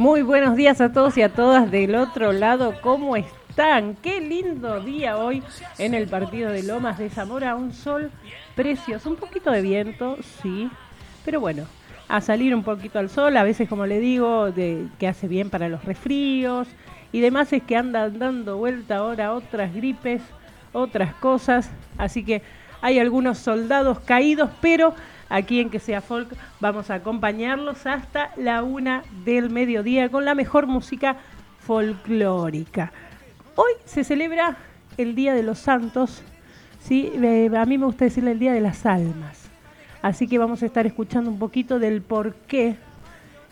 Muy buenos días a todos y a todas del otro lado. ¿Cómo están? Qué lindo día hoy en el partido de Lomas de Zamora. Un sol precioso, un poquito de viento, sí, pero bueno, a salir un poquito al sol, a veces como le digo, de, que hace bien para los resfríos y demás es que andan dando vuelta ahora otras gripes, otras cosas, así que hay algunos soldados caídos, pero aquí en Que Sea Folk vamos a acompañarlos hasta la una del mediodía con la mejor música folclórica. Hoy se celebra el Día de los Santos, ¿sí? Eh, a mí me gusta decirle el Día de las Almas. Así que vamos a estar escuchando un poquito del por qué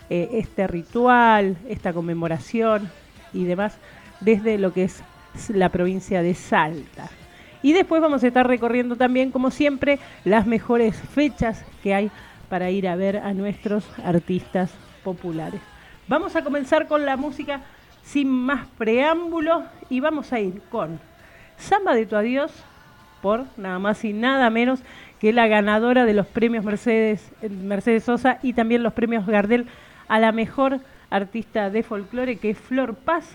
eh, este ritual, esta conmemoración y demás desde lo que es la provincia de Salta. Y después vamos a estar recorriendo también, como siempre, las mejores fechas que hay para ir a ver a nuestros artistas populares. Vamos a comenzar con la música sin más preámbulo y vamos a ir con Samba de tu adiós por nada más y nada menos que la ganadora de los premios Mercedes, Mercedes Sosa y también los premios Gardel a la mejor artista de folclore que es Flor Paz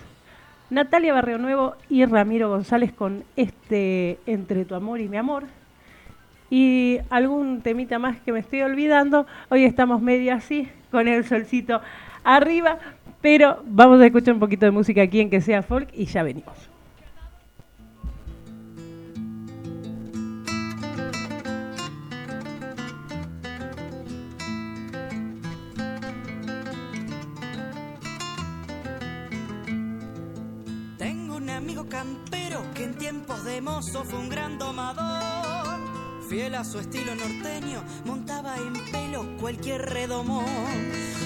Natalia Barrio Nuevo y Ramiro González con este Entre tu amor y mi amor. Y algún temita más que me estoy olvidando. Hoy estamos medio así, con el solcito arriba, pero vamos a escuchar un poquito de música aquí en que sea folk y ya venimos. Que en tiempos de mozo fue un gran domador. Fiel a su estilo norteño, montaba en pelo cualquier redomón.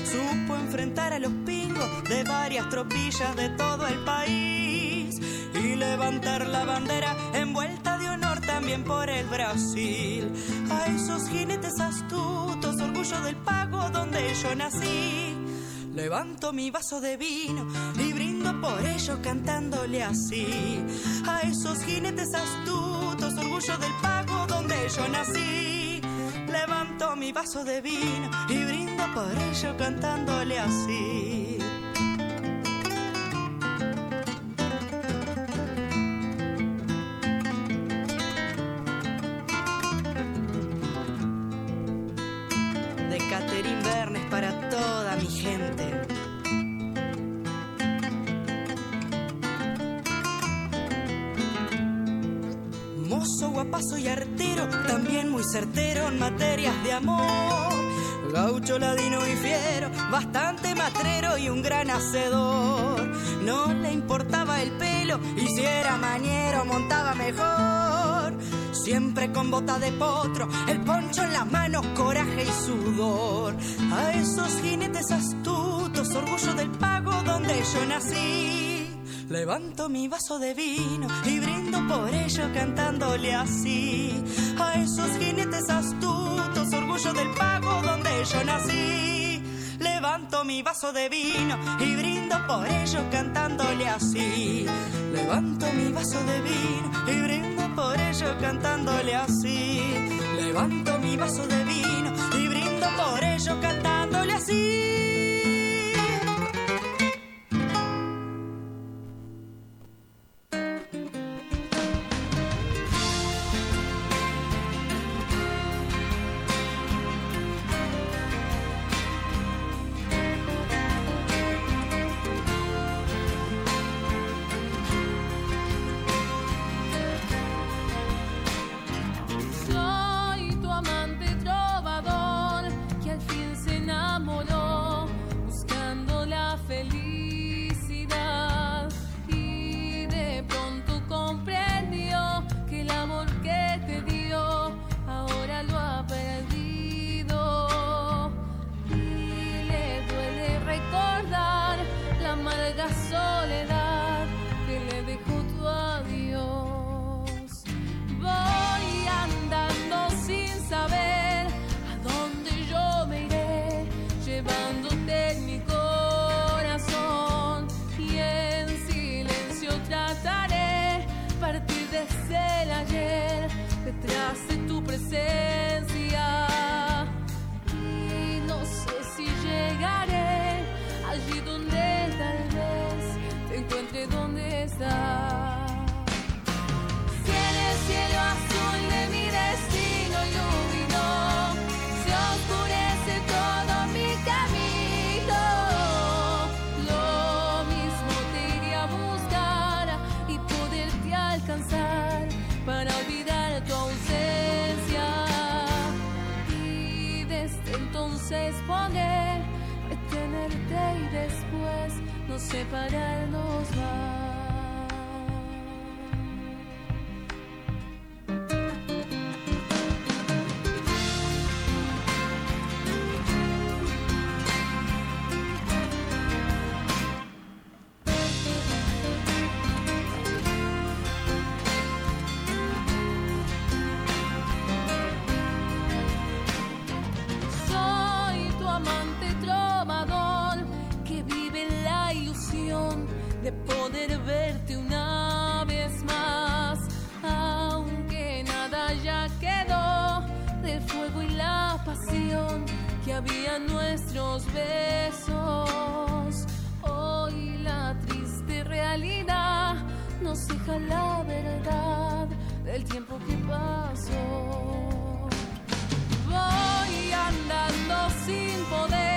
Supo enfrentar a los pingos de varias tropillas de todo el país y levantar la bandera envuelta de honor también por el Brasil. A esos jinetes astutos, orgullo del pago donde yo nací Levanto mi vaso de vino y brindo por ello cantándole así. A esos jinetes astutos, orgullo del pago donde yo nací. Levanto mi vaso de vino y brindo por ello cantándole así. Muy certero en materias de amor. Gaucho, ladino y fiero, bastante matrero y un gran hacedor. No le importaba el pelo y si era mañero montaba mejor. Siempre con bota de potro, el poncho en las manos, coraje y sudor. A esos jinetes astutos, orgullo del pago donde yo nací. Levanto mi vaso de vino y brindo por ello cantándole así. A esos jinetes astutos, orgullo del pago donde yo nací. Levanto mi vaso de vino y brindo por ello cantándole así. Levanto mi vaso de vino y brindo por ello cantándole así. Levanto mi vaso de vino y brindo por ello cantándole separarnos. la verdad del tiempo que pasó. Voy andando sin poder.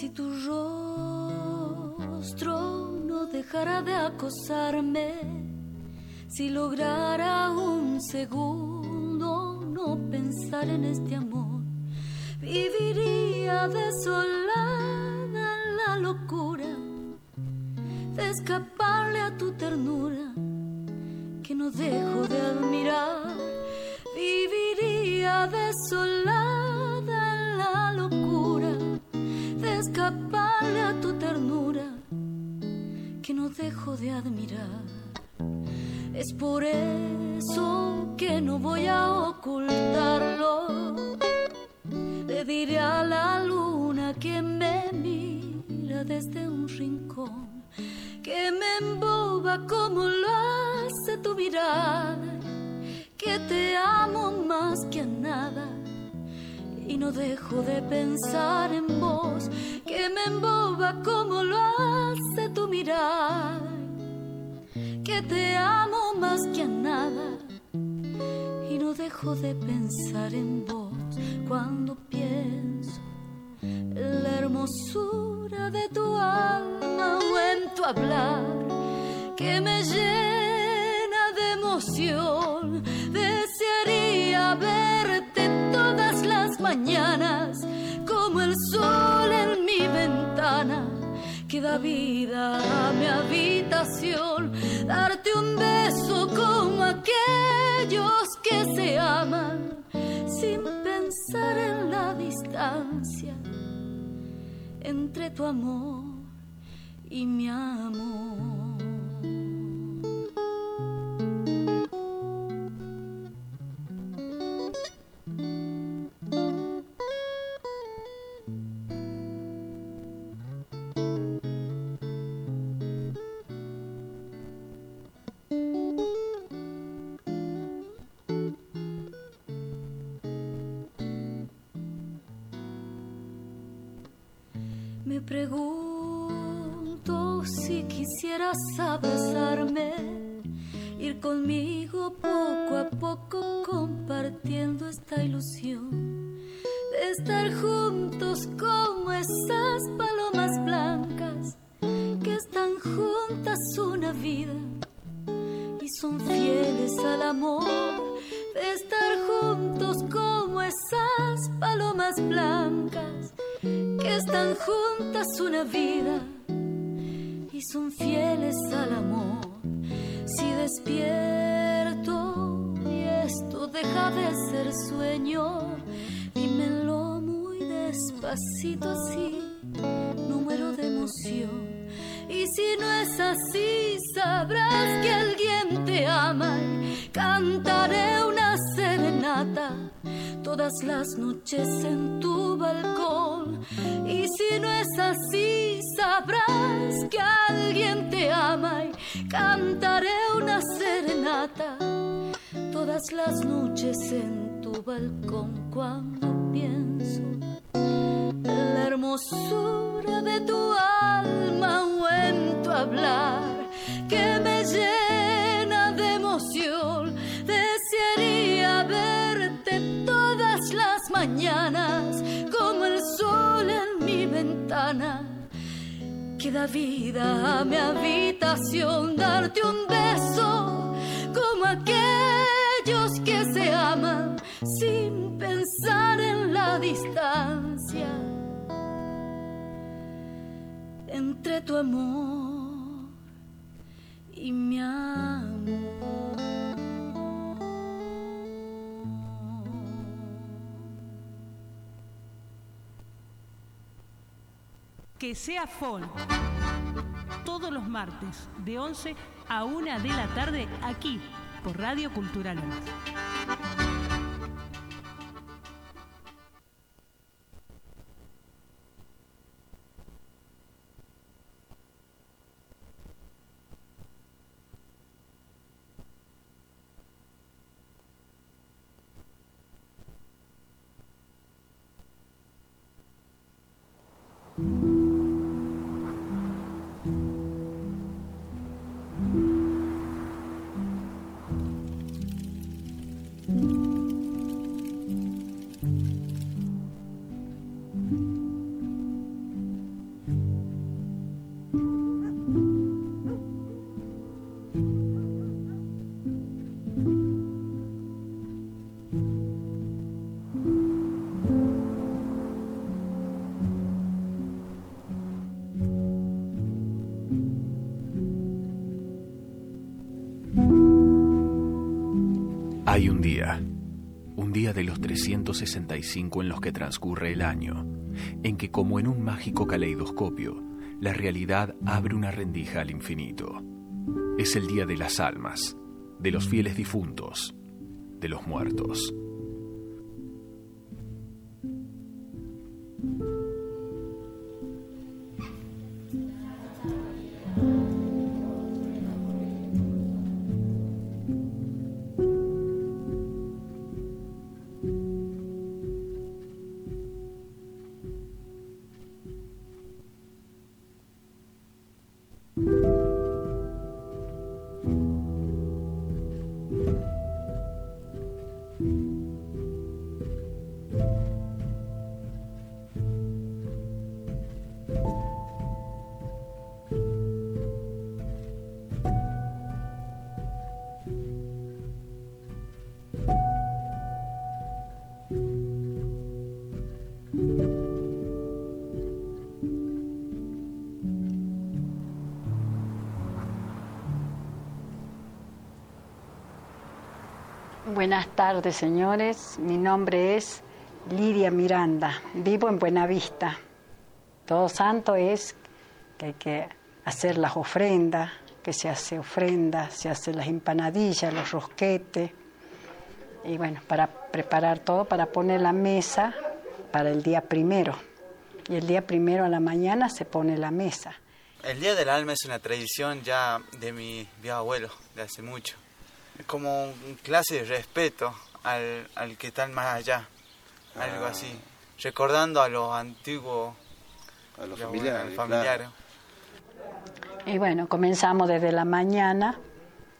si tu rostro no dejara de acosarme, si lograra un segundo no pensar en este amor, viviría desolada Me pregunto si quisieras abrazarme, ir conmigo poco a poco compartiendo esta ilusión de estar juntos como esas palomas juntas una vida y son fieles al amor. Si despierto y esto deja de ser sueño, dímelo muy despacito así, número de emoción. Y si no es así, sabrás que alguien te ama cantaré una serenata todas las noches en tu balcón. Si no es así, sabrás que alguien te ama y cantaré una serenata todas las noches en tu balcón cuando pienso en la hermosura de tu alma o en tu hablar que me llena de emoción. Desearía verte todas las mañanas ventana. Que da vida a mi habitación, darte un beso como aquellos que se aman sin pensar en la distancia entre tu amor y mi Que sea folk. Todos los martes, de 11 a 1 de la tarde, aquí, por Radio Cultural Hay un día, un día de los 365 en los que transcurre el año, en que como en un mágico caleidoscopio, la realidad abre una rendija al infinito. Es el día de las almas, de los fieles difuntos, de los muertos. Tardes, señores. Mi nombre es Lidia Miranda. Vivo en Buenavista. Todo Santo es que hay que hacer las ofrendas, que se hace ofrenda, se hacen las empanadillas, los rosquetes, y bueno, para preparar todo, para poner la mesa para el día primero. Y el día primero a la mañana se pone la mesa. El Día del Alma es una tradición ya de mi abuelo, de hace mucho. Como un clase de respeto al, al que está más allá, algo así. Recordando a los antiguos, A los familiares. Y bueno, comenzamos desde la mañana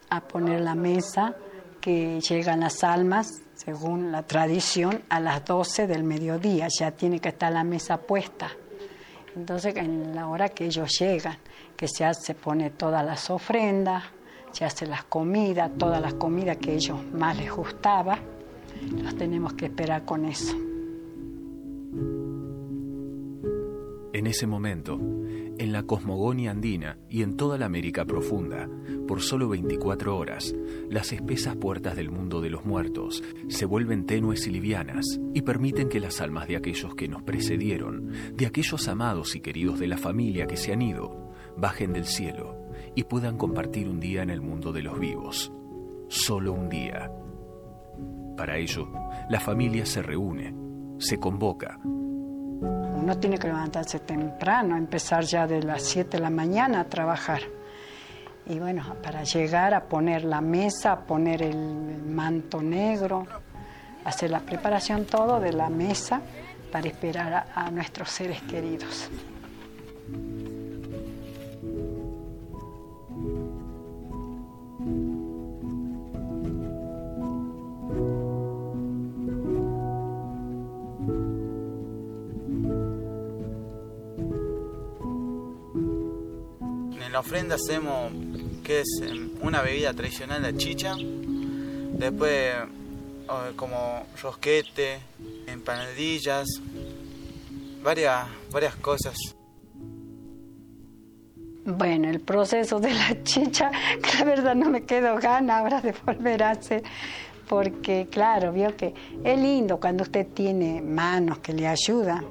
a poner la mesa, que llegan las almas, según la tradición, a las 12 del mediodía. Ya tiene que estar la mesa puesta. Entonces, en la hora que ellos llegan, que se hace, pone todas las ofrendas, se hace las comidas, todas las comidas que a ellos más les gustaba, los tenemos que esperar con eso. En ese momento, en la cosmogonia andina y en toda la América profunda, por solo 24 horas, las espesas puertas del mundo de los muertos se vuelven tenues y livianas y permiten que las almas de aquellos que nos precedieron, de aquellos amados y queridos de la familia que se han ido, bajen del cielo y puedan compartir un día en el mundo de los vivos. Solo un día. Para ello, la familia se reúne, se convoca, Uno tiene que levantarse temprano, empezar ya de las 7 de la mañana a trabajar. Y bueno, para llegar a poner la mesa, a poner el manto negro, hacer la preparación todo de la mesa para esperar a, a nuestros seres queridos. En la ofrenda hacemos que es em, una bebida tradicional, la chicha. Después como rosquete, empanadillas, varias, varias cosas. Bueno, el proceso de la chicha, la verdad no me quedo gana ahora de volver a hacer, porque claro, vio que es lindo cuando usted tiene manos que le ayudan,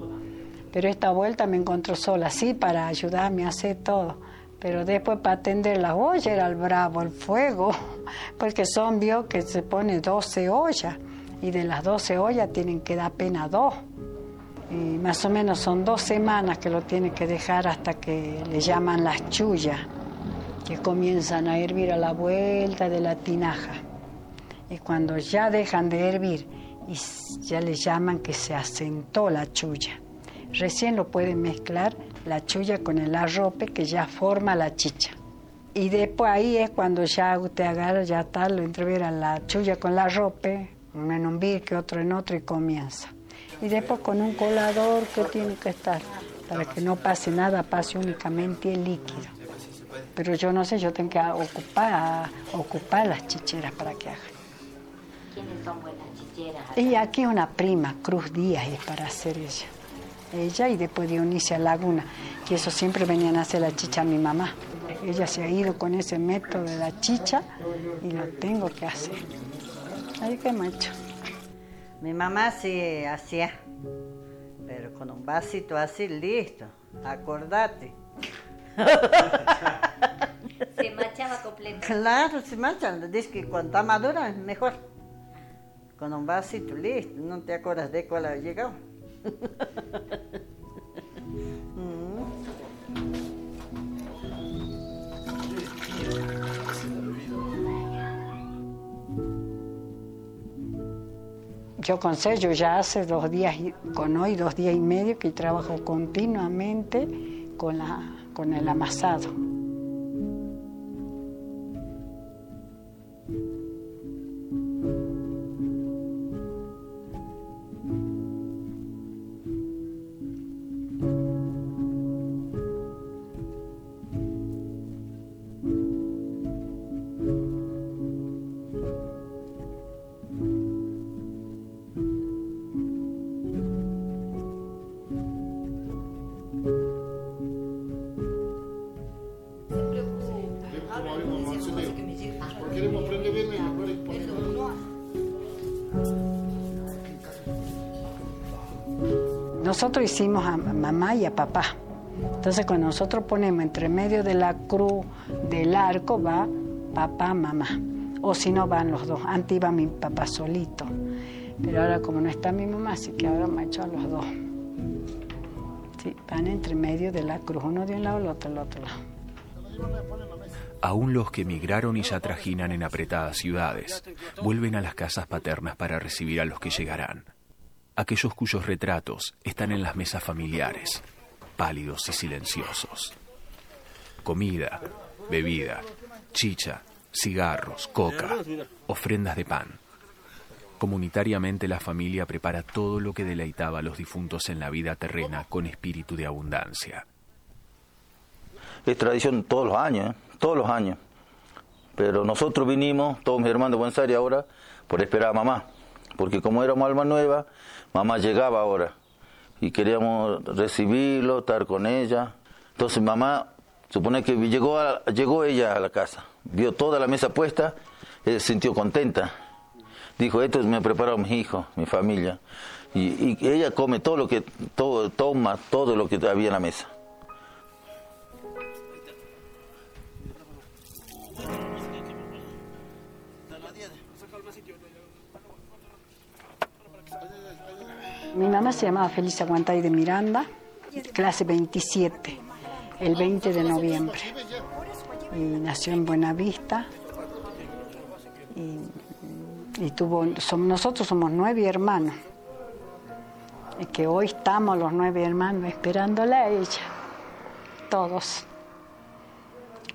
pero esta vuelta me encontró sola, sí, para ayudarme a hacer todo, pero después para atender la olla era el bravo, el fuego, porque son, vio que se pone 12 ollas, y de las 12 ollas tienen que dar apenas dos. Y más o menos son dos semanas que lo tiene que dejar hasta que le llaman las chullas, que comienzan a hervir a la vuelta de la tinaja. Y cuando ya dejan de hervir, y ya le llaman que se asentó la chulla. Recién lo pueden mezclar la chulla con el arrope que ya forma la chicha. Y después ahí es cuando ya usted agarra, ya tal, lo entrevera la chulla con la arrope, uno en un birque, otro en otro y comienza. Y después con un colador que tiene que estar, para que no pase nada, pase únicamente el líquido. Pero yo no sé, yo tengo que ocupar, ocupar las chicheras para que hagan. ¿Quiénes son buenas chicheras? Y aquí una prima, Cruz Díaz, es para hacer ella. Ella y después Dionisia Laguna, que eso siempre venían a hacer la chicha a mi mamá. Ella se ha ido con ese método de la chicha y lo tengo que hacer. Ahí que hemos hecho. Mi mamá sí hacía, pero con un vasito así, listo, acordate. Se machaba completo. Claro, se mancha, dice que cuando está madura es mejor. Con un vasito, listo, no te acuerdas de cuál ha llegado. Yo con sello ya hace dos días, con hoy dos días y medio que trabajo continuamente con, la, con el amasado. Hicimos a mamá y a papá. Entonces cuando nosotros ponemos entre medio de la cruz del arco va papá, mamá. O si no van los dos. Antes iba mi papá solito. Pero ahora como no está mi mamá, así que ahora me hecho a los dos. Sí, van entre medio de la cruz, uno de un lado, el otro otro lado. Aún los que emigraron y ya trajinan en apretadas ciudades, vuelven a las casas paternas para recibir a los que llegarán. Aquellos cuyos retratos están en las mesas familiares, pálidos y silenciosos. Comida, bebida, chicha, cigarros, coca, ofrendas de pan. Comunitariamente la familia prepara todo lo que deleitaba a los difuntos en la vida terrena con espíritu de abundancia. Es tradición todos los años, ¿eh? todos los años. Pero nosotros vinimos, todos mis hermanos de Buenos Aires ahora, por esperar a mamá. Porque como éramos alma nueva, mamá llegaba ahora. Y queríamos recibirlo, estar con ella. Entonces mamá, supone que llegó, a- llegó ella a la casa, vio toda la mesa puesta, ella se sintió contenta. Dijo, esto me ha preparado mis hijos, mi familia. Y, y ella come todo lo que, todo, toma todo lo que había en la mesa. Mi mamá se llamaba Felisa Guantay de Miranda, clase 27, el 20 de noviembre. Y nació en Buenavista. Y, y tuvo, nosotros somos nueve hermanos. Y que hoy estamos los nueve hermanos esperándola a ella. Todos.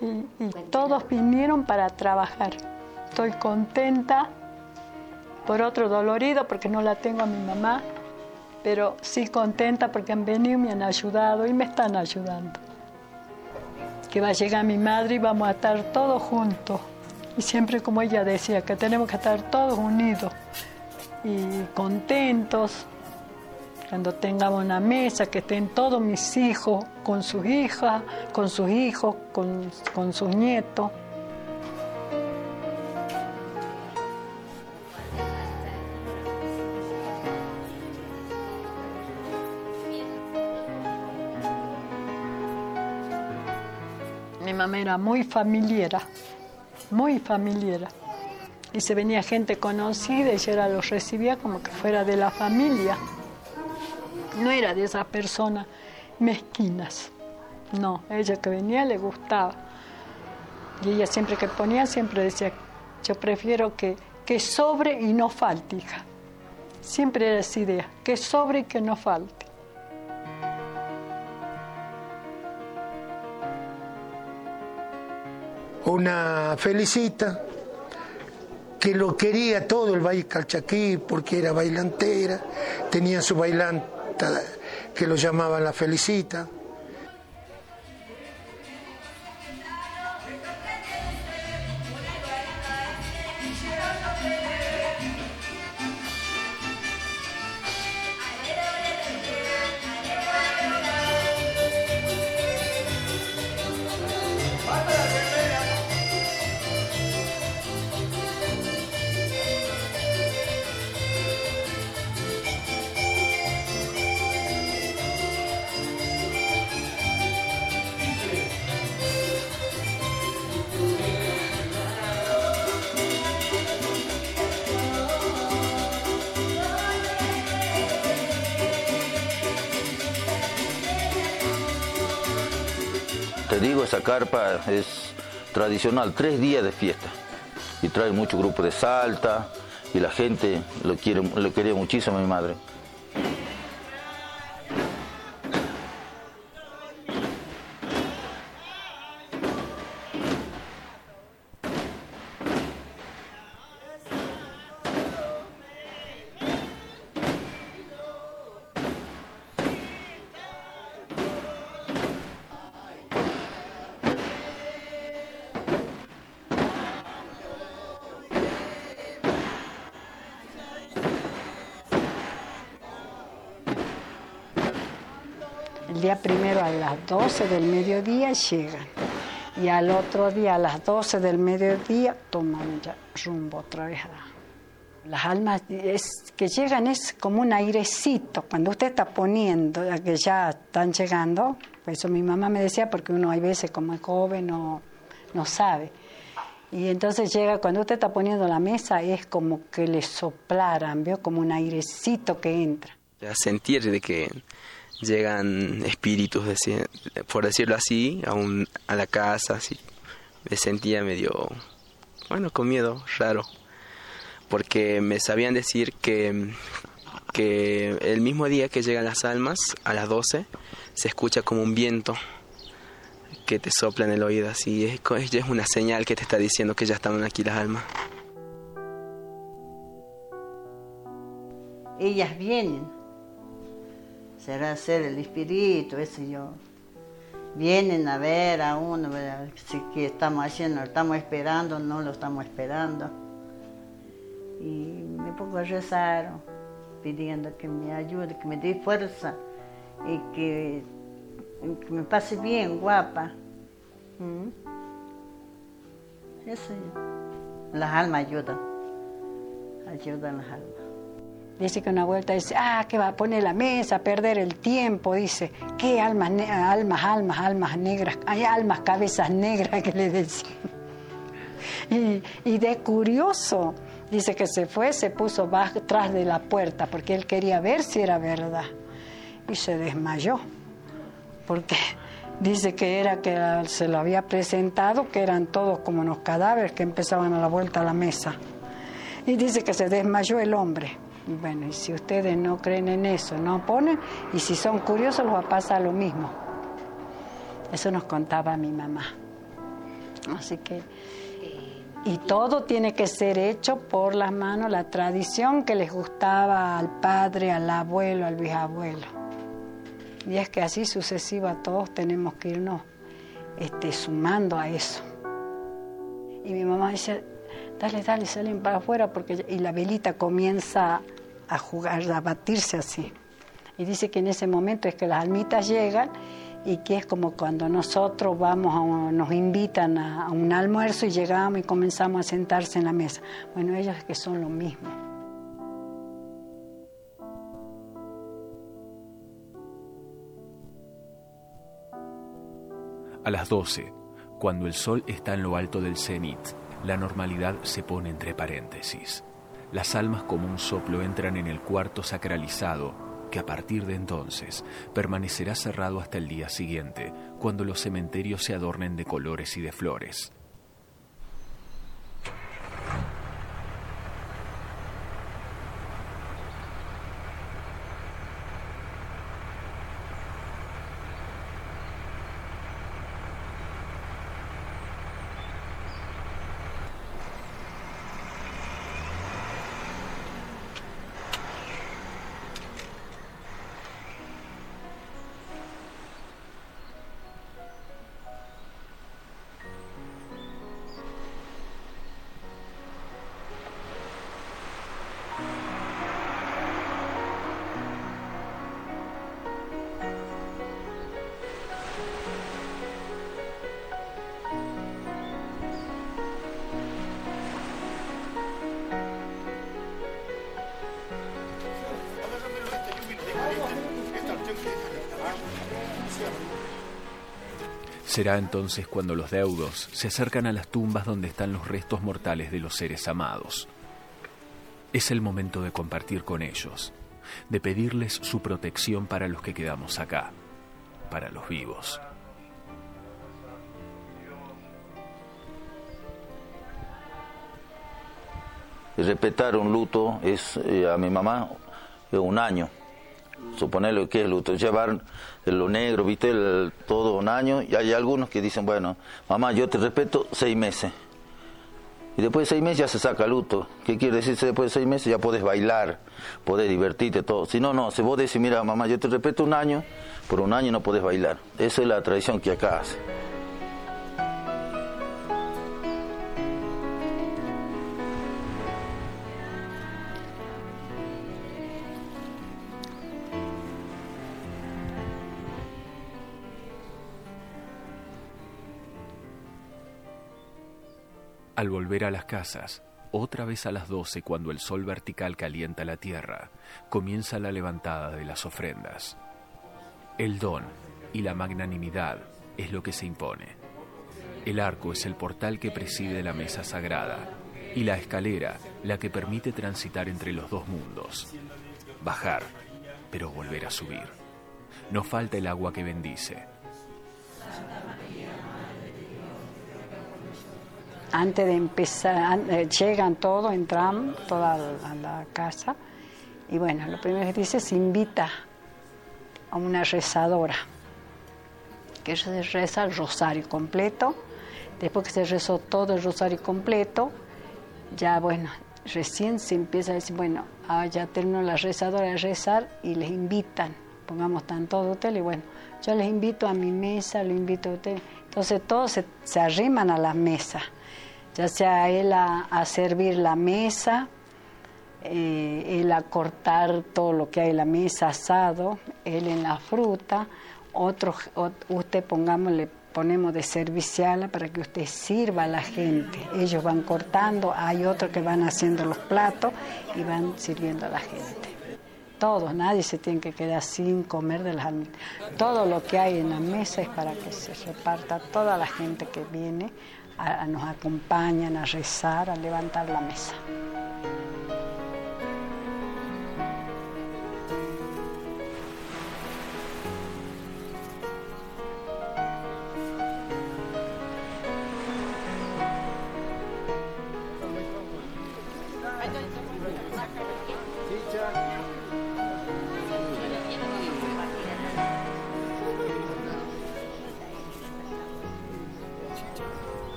Y todos vinieron para trabajar. Estoy contenta. Por otro dolorido porque no la tengo a mi mamá pero sí contenta porque han venido y me han ayudado y me están ayudando. Que va a llegar mi madre y vamos a estar todos juntos. Y siempre como ella decía, que tenemos que estar todos unidos y contentos. Cuando tengamos una mesa, que estén todos mis hijos con sus hijas, con sus hijos, con, con sus nietos. Muy familiera, muy familiera. Y se venía gente conocida y ella los recibía como que fuera de la familia. No era de esas personas mezquinas. No, ella que venía le gustaba. Y ella siempre que ponía, siempre decía, yo prefiero que, que sobre y no falte, hija. Siempre era esa idea, que sobre y que no falte. Una felicita que lo quería todo el Valle Calchaquí porque era bailantera, tenía su bailanta que lo llamaban la felicita. Es tradicional, tres días de fiesta. Y trae mucho grupo de Salta y la gente lo, quiere, lo quería muchísimo a mi madre. Las 12 del mediodía llegan y al otro día a las 12 del mediodía toman ya rumbo otra vez a, Las almas que llegan es como un airecito. Cuando usted está poniendo, que ya están llegando, pues eso mi mamá me decía, porque uno hay veces como es joven no, no sabe. Y entonces llega, cuando usted está poniendo la mesa, es como que le soplaran, ¿vio? Como un airecito que entra. A sentir de que llegan espíritus, por decirlo así, a, un, a la casa, así. Me sentía medio, bueno, con miedo, raro. Porque me sabían decir que, que el mismo día que llegan las almas, a las 12, se escucha como un viento que te sopla en el oído, así es, es una señal que te está diciendo que ya están aquí las almas. Ellas vienen, será ser el espíritu, eso yo. Vienen a ver a uno, si que estamos haciendo, lo estamos esperando, no lo estamos esperando. Y me pongo a rezar, pidiendo que me ayude, que me dé fuerza y que me pase bien, guapa. ¿Mm? Eso, las almas ayudan, ayudan las almas. Dice que una vuelta dice, ah, que va a poner la mesa, perder el tiempo, dice, qué almas, almas, almas, almas negras, hay almas, cabezas negras que le decían. Y, y de curioso, dice que se fue, se puso atrás de la puerta porque él quería ver si era verdad y se desmayó porque dice que era que se lo había presentado, que eran todos como unos cadáveres que empezaban a la vuelta a la mesa. Y dice que se desmayó el hombre. Bueno, y si ustedes no creen en eso, no ponen, y si son curiosos, les va a pasar lo mismo. Eso nos contaba mi mamá. Así que, y todo tiene que ser hecho por las manos, la tradición que les gustaba al padre, al abuelo, al bisabuelo. Y es que así sucesiva todos tenemos que irnos este, sumando a eso. Y mi mamá dice, dale, dale, salen para afuera, porque y la velita comienza a jugar, a batirse así. Y dice que en ese momento es que las almitas llegan y que es como cuando nosotros vamos, nos invitan a, a un almuerzo y llegamos y comenzamos a sentarse en la mesa. Bueno, ellos es que son lo mismo. A las 12, cuando el sol está en lo alto del cenit, la normalidad se pone entre paréntesis. Las almas como un soplo entran en el cuarto sacralizado, que a partir de entonces permanecerá cerrado hasta el día siguiente, cuando los cementerios se adornen de colores y de flores. Será entonces cuando los deudos se acercan a las tumbas donde están los restos mortales de los seres amados. Es el momento de compartir con ellos, de pedirles su protección para los que quedamos acá, para los vivos. Respetar un luto es eh, a mi mamá un año suponerlo que es luto, llevar lo negro, viste, todo un año, y hay algunos que dicen, bueno, mamá, yo te respeto seis meses. Y después de seis meses ya se saca luto. ¿Qué quiere decir? Después de seis meses ya puedes bailar, podés divertirte, todo. Si no, no, si vos decís, mira, mamá, yo te respeto un año, por un año no podés bailar. Esa es la tradición que acá hace. Al volver a las casas, Otra vez a las doce, cuando el sol vertical calienta la tierra, comienza la levantada de las ofrendas. El don y la magnanimidad es lo que se impone. El arco es el portal que preside la mesa sagrada y la escalera la que permite transitar entre los dos mundos. Bajar, pero volver a subir. No falta el agua que bendice. Antes de empezar, eh, llegan todos, entran toda la, la casa y bueno, lo primero que dice se invita a una rezadora que se reza el rosario completo. Después que se rezó todo el rosario completo, ya bueno, recién se empieza a decir, bueno, ah, ya terminó la rezadora de rezar y les invitan, pongamos están todos ustedes, y bueno, yo les invito a mi mesa, lo invito a ustedes. Entonces todos se, arriman a la mesa, ya sea él a, a servir la mesa, eh, él a cortar todo lo que hay en la mesa asado, él en la fruta, otro, ot- usted pongamos, le ponemos de servicial para que usted sirva a la gente. Ellos van cortando, hay otros que van haciendo los platos y van sirviendo a la gente. Todos, nadie se tiene que quedar sin comer de las. Todo lo que hay en la mesa es para que se reparta toda la gente que viene, a- nos acompañan a rezar, a levantar la mesa.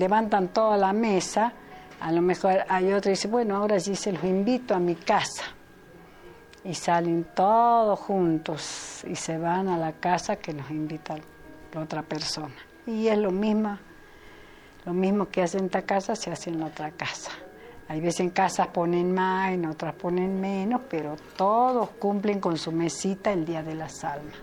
Levantan toda la mesa, a lo mejor hay otro que dice, bueno, ahora sí se los invito a mi casa. Y salen todos juntos y se van a la casa que nos invita la otra persona. Y es lo mismo, lo mismo que hacen en esta casa se hace en la otra casa. Hay veces en casas ponen más, en otras ponen menos, pero todos cumplen con su mesita el día de las almas.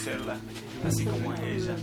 Supimos conocerla, así como es ella.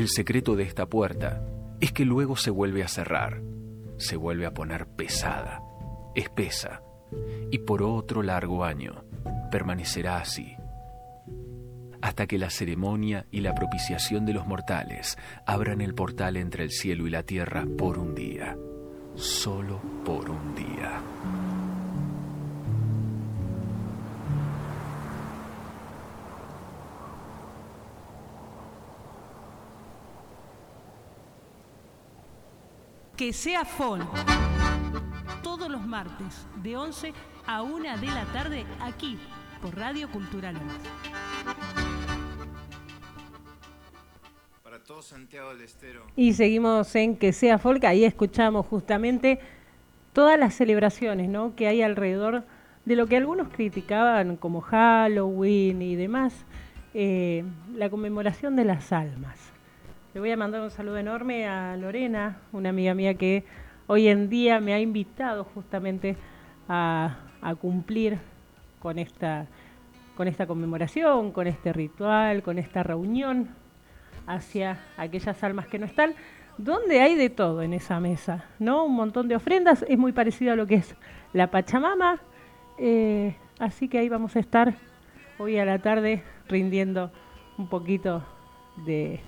El secreto de esta puerta es que luego se vuelve a cerrar, se vuelve a poner pesada, espesa, y por otro largo año permanecerá así, hasta que la ceremonia y la propiciación de los mortales abran el portal entre el cielo y la tierra por un día, solo por un día. Que sea folk. Todos los martes de 11 a una de la tarde aquí por Radio Cultura Lomas. Para todo Santiago del Estero. Y seguimos en Que sea Folk, ahí escuchamos justamente todas las celebraciones ¿no? que hay alrededor de lo que algunos criticaban como Halloween y demás, eh, la conmemoración de las almas. Le voy a mandar un saludo enorme a Lorena, una amiga mía que hoy en día me ha invitado justamente a, cumplir con esta, con esta conmemoración, con este ritual, con esta reunión hacia aquellas almas que no están, donde hay de todo en esa mesa, ¿no? Un montón de ofrendas, es muy parecido a lo que es la Pachamama, eh, así que ahí vamos a estar hoy a la tarde rindiendo un poquito de,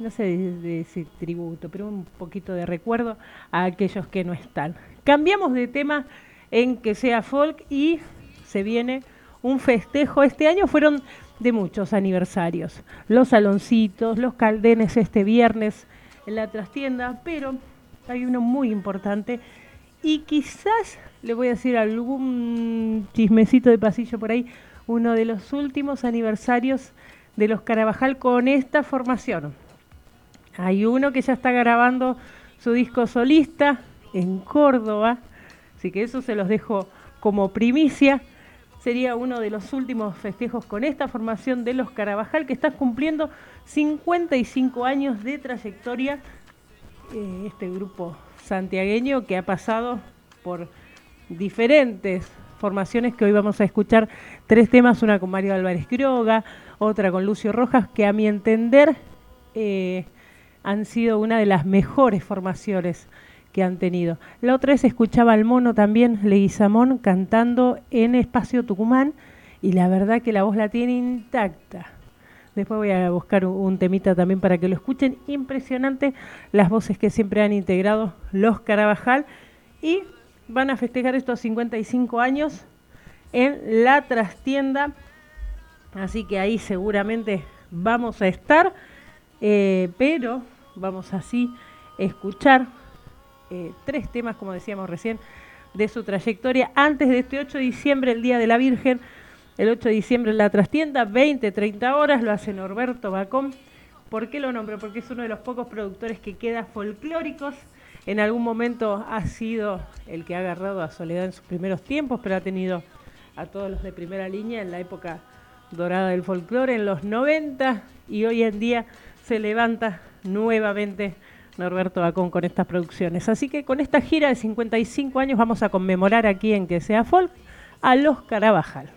no sé de ese tributo, pero un poquito de recuerdo a aquellos que no están. Cambiamos de tema en que sea folk y se viene un festejo. Este año fueron de muchos aniversarios. Los saloncitos, los caldenes este viernes en la trastienda, pero hay uno muy importante y quizás le voy a decir algún chismecito de pasillo por ahí, uno de los últimos aniversarios de los Carabajal con esta formación. Hay uno que ya está grabando su disco solista en Córdoba, así que eso se los dejo como primicia sería uno de los últimos festejos con esta formación de los Carabajal que está cumpliendo 55 años de trayectoria. Eh, este grupo santiagueño que ha pasado por diferentes formaciones que hoy vamos a escuchar tres temas, una con Mario Álvarez Crioga, otra con Lucio Rojas, que a mi entender eh, han sido una de las mejores formaciones que han tenido. La otra vez escuchaba al mono también, Leguizamón, cantando en Espacio Tucumán y la verdad que la voz la tiene intacta. Después voy a buscar un, temita también para que lo escuchen. Impresionante las voces que siempre han integrado los Carabajal y van a festejar estos 55 años en la trastienda. Así que ahí seguramente vamos a estar, eh, pero vamos así a escuchar eh, tres temas, como decíamos recién, de su trayectoria. Antes de este 8 de diciembre, el Día de la Virgen, el 8 de diciembre en la trastienda, 20, 30 horas, lo hace Norberto Bacón. ¿Por qué lo nombro? Porque es uno de los pocos productores que queda folclóricos. En algún momento ha sido el que ha agarrado a Soledad en sus primeros tiempos, pero ha tenido a todos los de primera línea en la época dorada del folclore, en los 90, y hoy en día se levanta nuevamente Norberto Bacón con estas producciones. Así que con esta gira de 55 años vamos a conmemorar aquí en Que sea Folk a los Carabajal.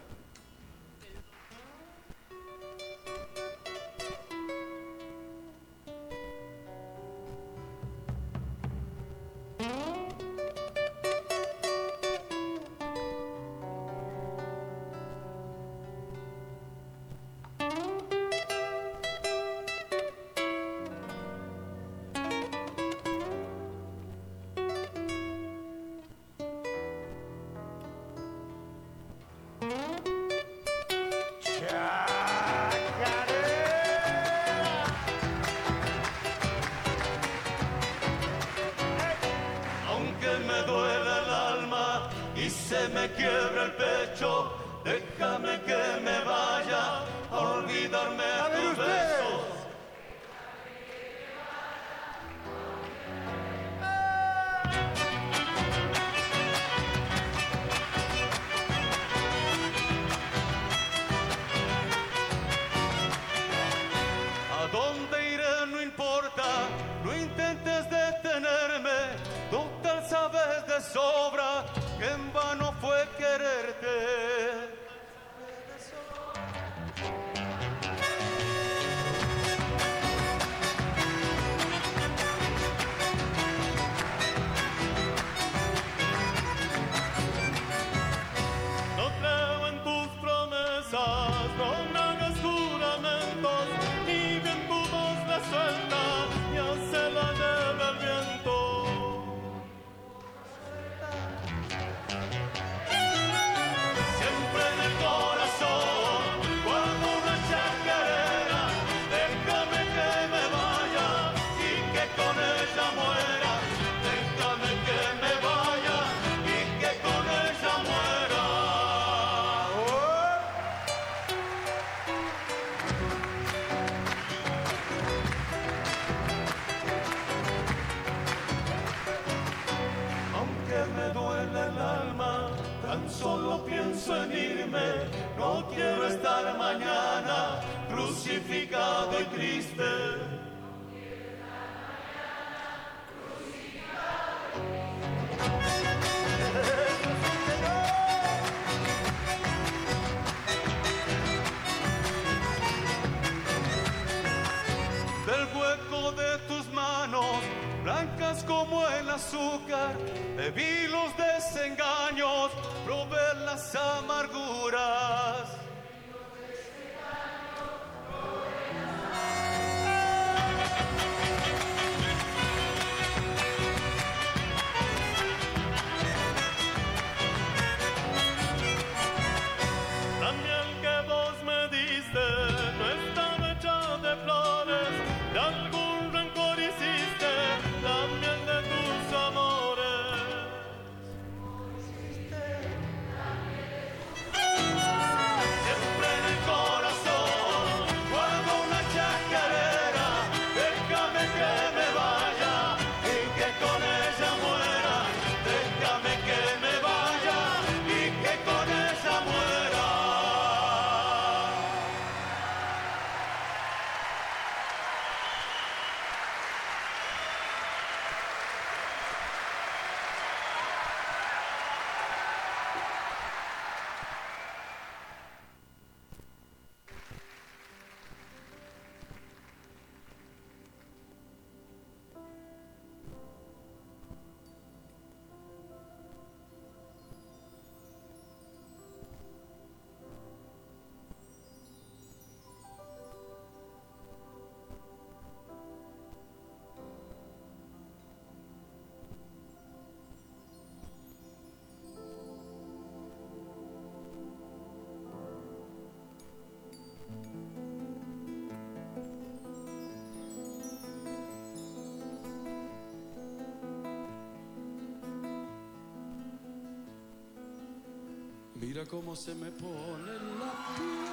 Mira cómo se me pone la piel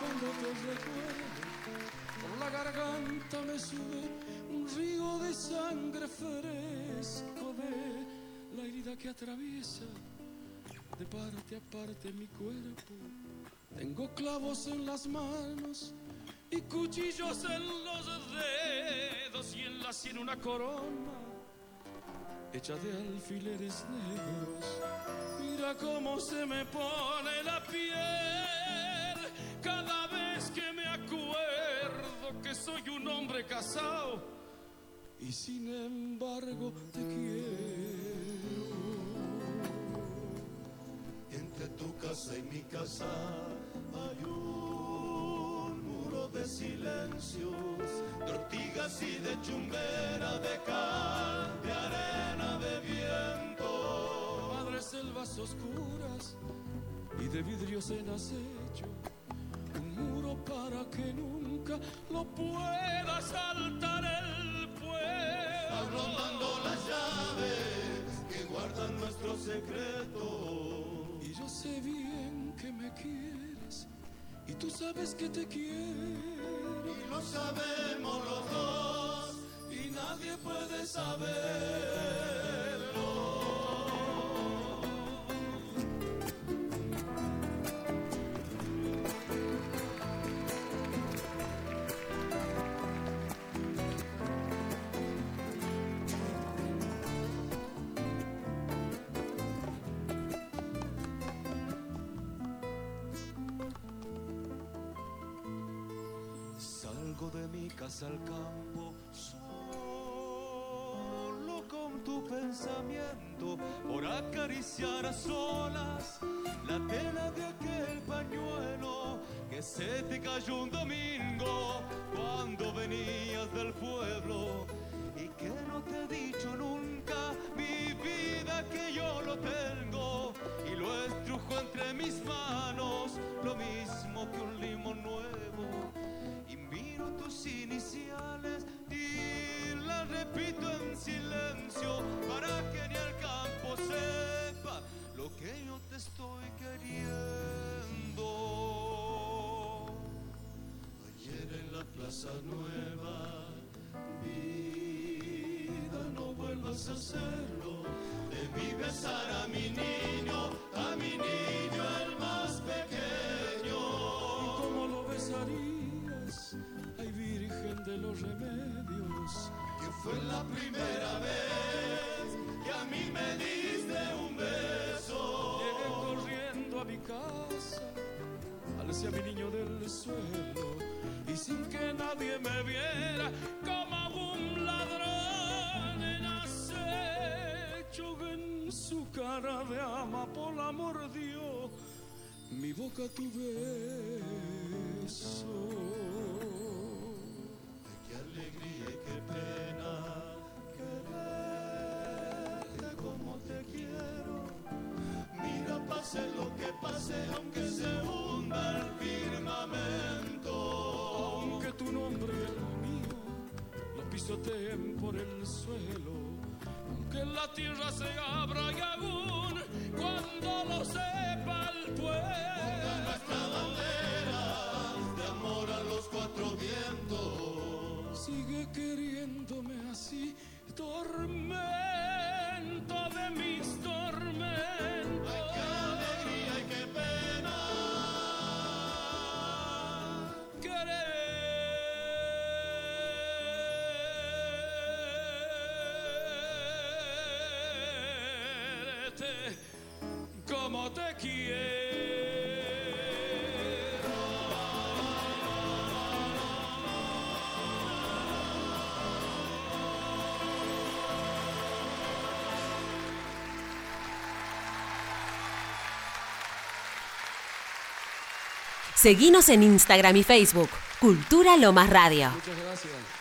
cuando te recuerdo. Por la garganta me sube un río de sangre fresco de la herida que atraviesa de parte a parte mi cuerpo. Tengo clavos en las manos y cuchillos en los dedos y en la sien una corona hecha de alfileres negros. Mira cómo se me pone la piel cada vez que me acuerdo que soy un hombre casado y sin embargo te quiero. Entre tu casa y mi casa hay un muro de silencios, de ortigas y de chumbera, de cal, de arena, de viento. Selvas oscuras y de vidrios en acecho. Un muro para que nunca lo pueda saltar el pueblo. Arrobando las llaves que guardan nuestros secretos. Y yo sé bien que me quieres y tú sabes que te quiero. Y lo sabemos los dos y nadie puede saberlo. Se Nueva, vida, no vuelvas a hacerlo. Debí besar a mi niño, a mi niño el más pequeño. ¿Cómo lo besaría de los remedios. Que fue la primera vez que a mí me diste un beso. Llegué corriendo a mi casa, alcé a mi niño del suelo sin que nadie me viera como un ladrón en acecho en su cara de amapola mordió mi boca tu beso. Qué alegría y qué pena quererte como te quiero. Mira, pase lo que pase, aunque se pisoteen por el suelo, aunque la tierra se abra y aún cuando lo sepa el pueblo. Nuestra bandera de amor a los cuatro vientos. Sigue queriéndome así, tormento como te quiero. Seguinos en Instagram y Facebook. Cultura Lomas Radio. Muchas gracias.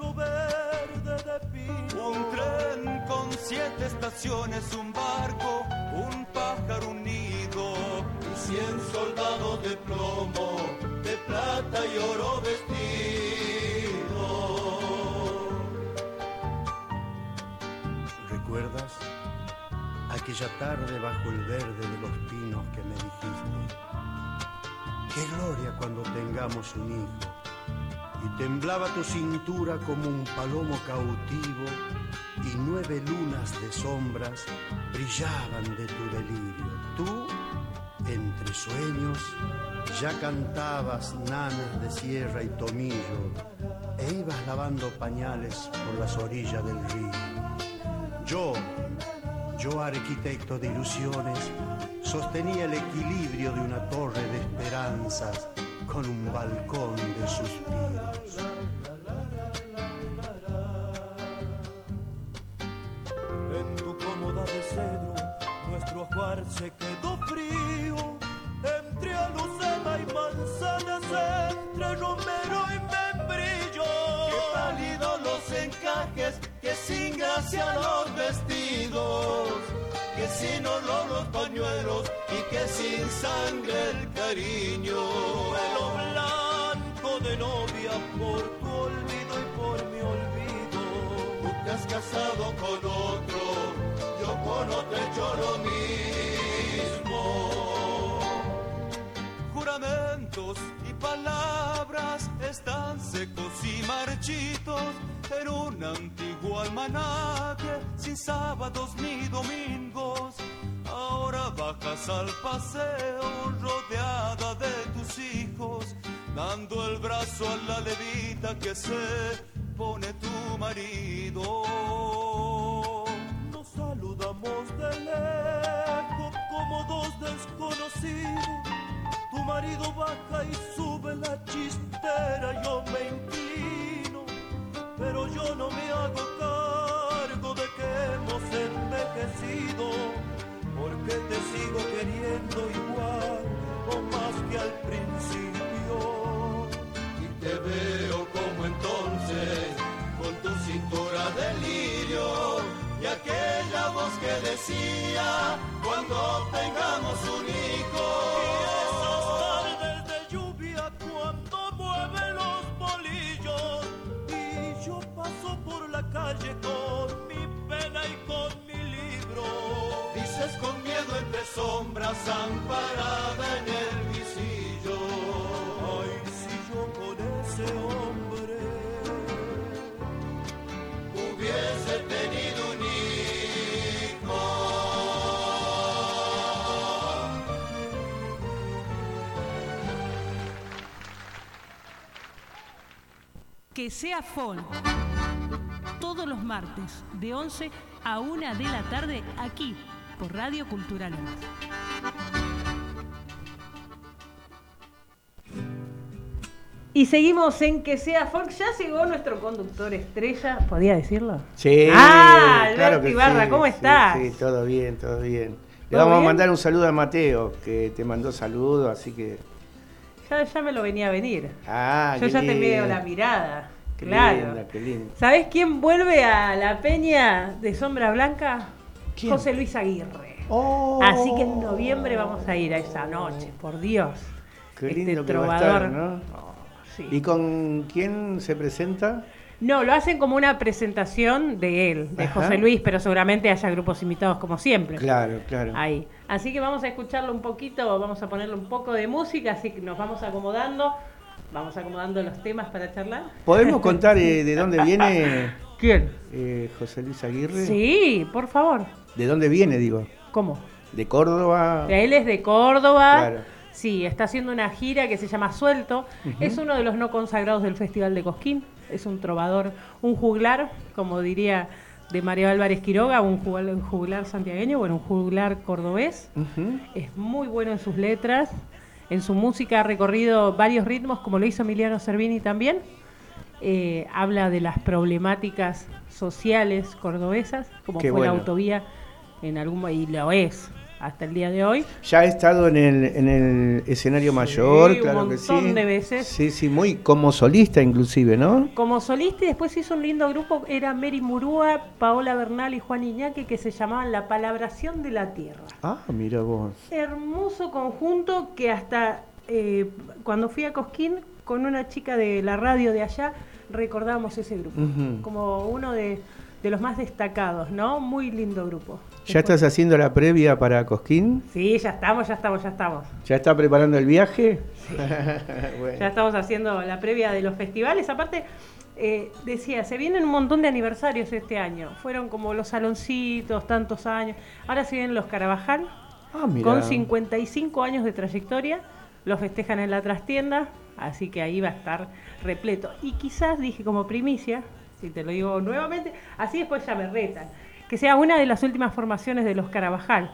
Un carro verde de pino. Un tren con siete estaciones, un barco, un pájaro, un nido. Y cien soldados de plomo, de plata y oro vestido. ¿Recuerdas aquella tarde bajo el verde de los pinos que me dijiste? Qué gloria cuando tengamos un hijo. Y temblaba tu cintura como un palomo cautivo y nueve lunas de sombras brillaban de tu delirio. Tú, entre sueños, ya cantabas nanas de sierra y tomillo e ibas lavando pañales por las orillas del río. Yo, yo arquitecto de ilusiones, sostenía el equilibrio de una torre de esperanzas con un balcón de suspiros. En tu cómoda de cedro, nuestro ajuar se quedó frío. Entre alucena y manzanas, entre romero y membrillo. Qué pálidos los encajes, que sin gracia los vestidos. Que sin olor los pañuelos que sin sangre el cariño. Pelo blanco de novia por tu olvido y por mi olvido. Tú te has casado con otro, yo con otro he hecho lo mismo. Juramentos palabras están secos y marchitos en un antiguo almanaque sin sábados ni domingos. Ahora bajas al paseo rodeada de tus hijos, dando el brazo a la levita que se pone tu marido. Nos saludamos de lejos como dos desconocidos. Tu marido baja y sube la chistera, yo me inclino, pero yo no me hago cargo de que hemos envejecido, porque te sigo queriendo igual o más que al principio. Y te veo como entonces, con tu cintura de lirio y aquella voz que decía, cuando tengamos un hijo. Calle con mi pena y con mi libro. Dices con miedo entre sombras, amparada en el visillo. Ay, si yo con ese hombre hubiese tenido un hijo. Que sea folk. Todos los martes, de 11 a 1 de la tarde, aquí, por Radio Cultural. Y seguimos en que sea folk. Ya llegó nuestro conductor estrella, ¿podía decirlo? Sí, Ah, Alberto claro Ibarra, sí, ¿cómo estás? Sí, todo bien, todo bien. Le ¿Todo vamos bien? a mandar un saludo a Mateo, que te mandó saludos, así que... Ya, ya me lo venía a venir. Ah, Yo ya te veo la mirada. Qué claro. linda, qué. ¿Sabés quién vuelve a la peña de Sombra Blanca? ¿Quién? José Luis Aguirre. Oh. Así que en noviembre vamos a ir a esa noche, por Dios. Qué Este lindo que va a trovador. estar, ¿no? sí. ¿Y con quién se presenta? No, lo hacen como una presentación de él, de Ajá. José Luis, pero seguramente haya grupos invitados como siempre. Claro, claro. Ahí. Así que vamos a escucharlo un poquito, vamos a ponerle un poco de música, así que nos vamos acomodando. Vamos acomodando los temas para charlar. ¿Podemos contar eh, de dónde viene ¿Quién? eh, José Luis Aguirre? Sí, por favor. ¿De dónde viene, digo? ¿Cómo? ¿De Córdoba? Él es de Córdoba. Claro. Sí, está haciendo una gira que se llama Suelto. Es uno de los no consagrados del Festival de Cosquín. Es un trovador, un juglar, como diría de Mario Álvarez Quiroga, un juglar, un juglar santiagueño, bueno, un juglar cordobés. Es muy bueno en sus letras. En su música ha recorrido varios ritmos, como lo hizo Emiliano Cervini también. Eh, habla de las problemáticas sociales cordobesas, como Qué fue la autovía en algún y lo es hasta el día de hoy. Ya he estado en el, en el escenario mayor, un claro que sí. montón de veces. Sí, sí, muy como solista inclusive, ¿no? Como solista y después hizo un lindo grupo, era Mary Murúa, Paola Bernal y Juan Iñaki, que se llamaban La Palabración de la Tierra. Ah, mira vos. Hermoso conjunto que hasta eh, cuando fui a Cosquín con una chica de la radio de allá, recordamos ese grupo como uno de, de los más destacados, ¿no? Muy lindo grupo. ¿Ya estás haciendo la previa para Cosquín? Sí, ya estamos, ya estamos, ya estamos. ¿Ya está preparando el viaje? Bueno. Ya estamos haciendo la previa de los festivales. Aparte, eh, decía, se vienen un montón de aniversarios este año. Fueron como los saloncitos, tantos años. Ahora se vienen los Carabajal, Ah, con 55 años de trayectoria. Los festejan en la trastienda, así que ahí va a estar repleto. Y quizás, dije como primicia, si te lo digo nuevamente, así después ya me retan, que sea una de las últimas formaciones de los Carabajal,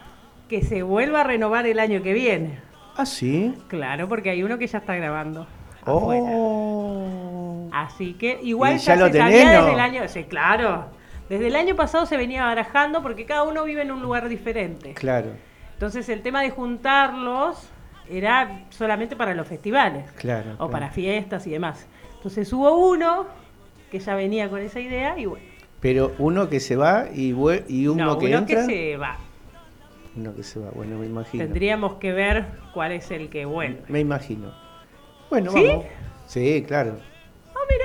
que se vuelva a renovar el año que viene. Ah, sí. Claro, porque hay uno que ya está grabando. Oh. Así que igual ¿Y ya, ya lo se sabía tenés, desde el año, sí, claro. Desde el año pasado se venía barajando porque cada uno vive en un lugar diferente. Claro, Entonces el tema de juntarlos era solamente para los festivales claro. o claro. para fiestas y demás. Entonces hubo uno que ya venía con esa idea y bueno, Pero uno que se va y, uno no, que uno entra. que se va. Uno que se va, bueno, me imagino. Tendríamos que ver cuál es el que vuelve. Me imagino. Bueno, ¿Sí? vamos. Sí, claro. Ah, mira,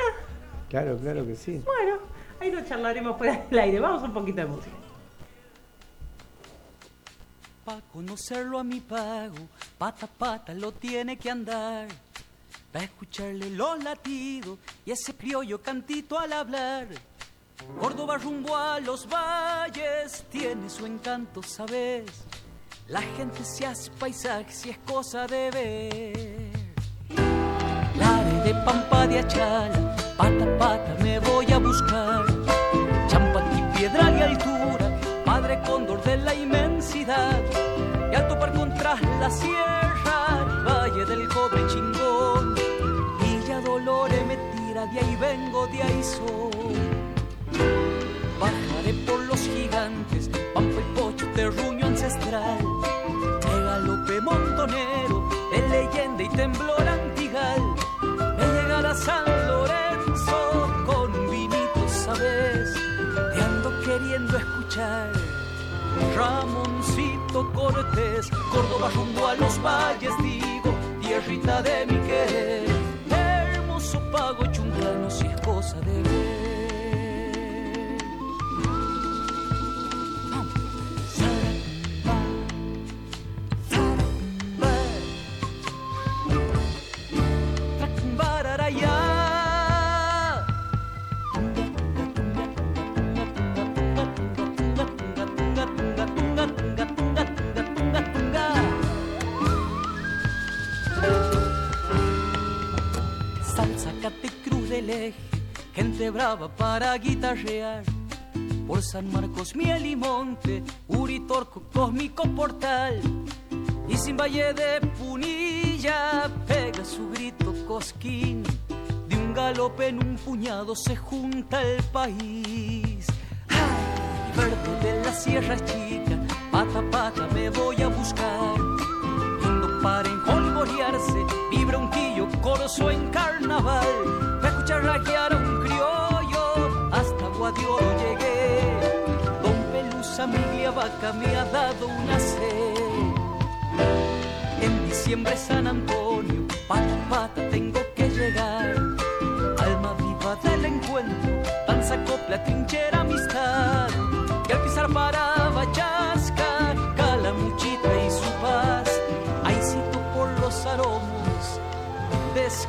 Claro, claro que sí. bueno, ahí lo charlaremos fuera del aire. Vamos a un poquito de música. Pa' conocerlo a mi pago, pata a pata lo tiene que andar. Pa' escucharle los latidos y ese criollo cantito al hablar. Córdoba rumbo a los valles tiene su encanto, ¿sabes? La gente se hace paisaje si es cosa de ver. Lare de Pampa de Achala, pata pata me voy a buscar. Champaqui, piedra y altura, padre cóndor de la inmensidad. Y al topar contra la sierra, valle del cobre chingón. Villa Dolores me tira, de ahí vengo, de ahí soy. Bajaré por los gigantes, pampa y pocho, terruño ancestral. De galope montonero, de leyenda y temblor antigal. Me llegará San Lorenzo con vinito, ¿sabes? Te ando queriendo escuchar. Ramoncito Cortés, Córdoba rumbo a los valles, digo, tierrita de mi querer. Hermoso pago chuncano si es cosa de Salsa, Cate, Cruz del Eje, gente brava para guitarrear. Por San Marcos, Miel y Monte, Uritorco, Cósmico Portal. Y sin Valle de Punilla pega su grito cosquín. De un galope en un puñado se junta el país. ¡Ay! Verde de la Sierra Chica, pata a pata me voy a buscar. Cuando paren holgorearse, vibra un quillo, corozo en carnaval. Me escuchar raquear a un criollo, hasta Guadiolo llegué. Don Pelusa Miglia Vaca me ha dado una sed. En diciembre San Antonio, pata a pata tengo que llegar. Alma viva del encuentro, danza, copla, trinchera, amistad. Y al pisar para Bachasca,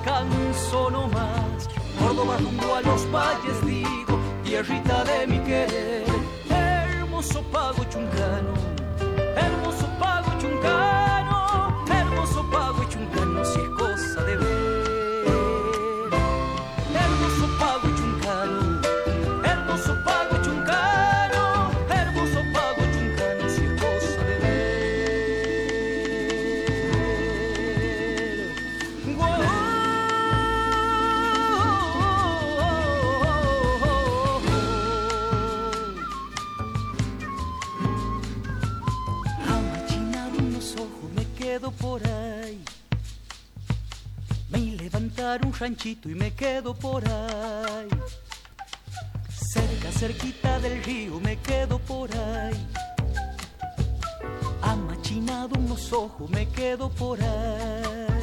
descanso no más. Córdoba rumbo a los valles, digo, tierrita de mi querer. Hermoso pago chuncano, hermoso pago chuncano, un ranchito y me quedo por ahí. Cerca, cerquita del río me quedo por ahí. Amachinado unos ojos me quedo por ahí.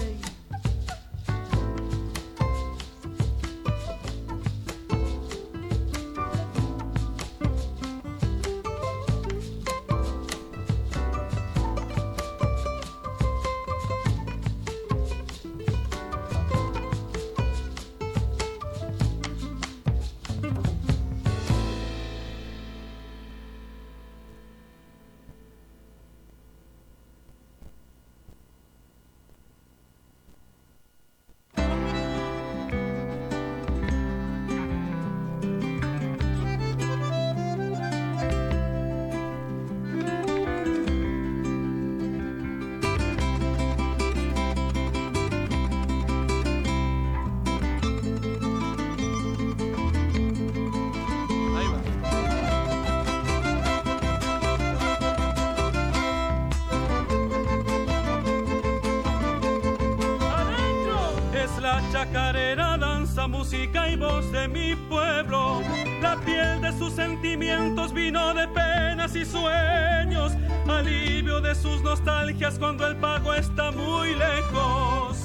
Y sueños. Alivio de sus nostalgias cuando el pago está muy lejos.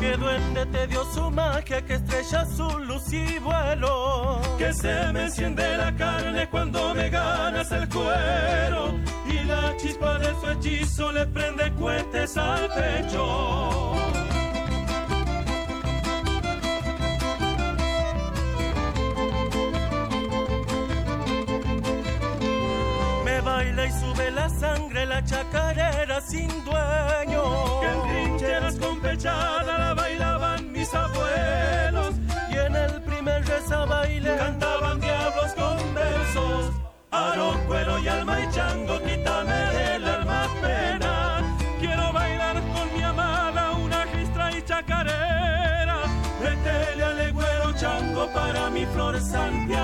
Que duende tedioso su magia que estrella su luz y vuelo. Que se me enciende la carne cuando me ganas el cuero y la chispa de su hechizo le prende cohetes al pecho. Baila y sube la sangre la chacarera sin dueño. Que en trincheras con pechada la bailaban mis abuelos y en el primer reza baile cantaban diablos con versos. Aro, cuero y alma y chango, quítame del alma pena. Quiero bailar con mi amada una ristra y chacarera. Métele al chango para mi flor santiagueña.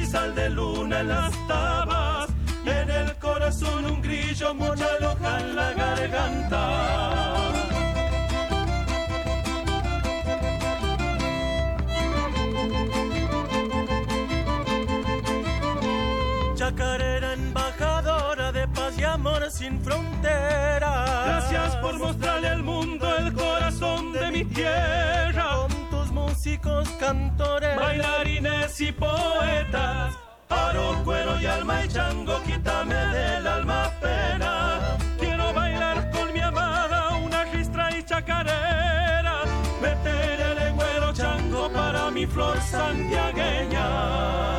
Y sal de luna en las tabas. Y en el corazón un grillo, mucha loca en la garganta. Chacarera embajadora de paz y amor sin fronteras. Gracias por mostrarle al mundo el corazón de mi tierra. Cantores, bailarines y poetas. Aro, cuero y alma y chango, quítame del alma pena. Quiero bailar con mi amada una ristra y chacarera. Meteré el güero chango para mi flor santiagueña.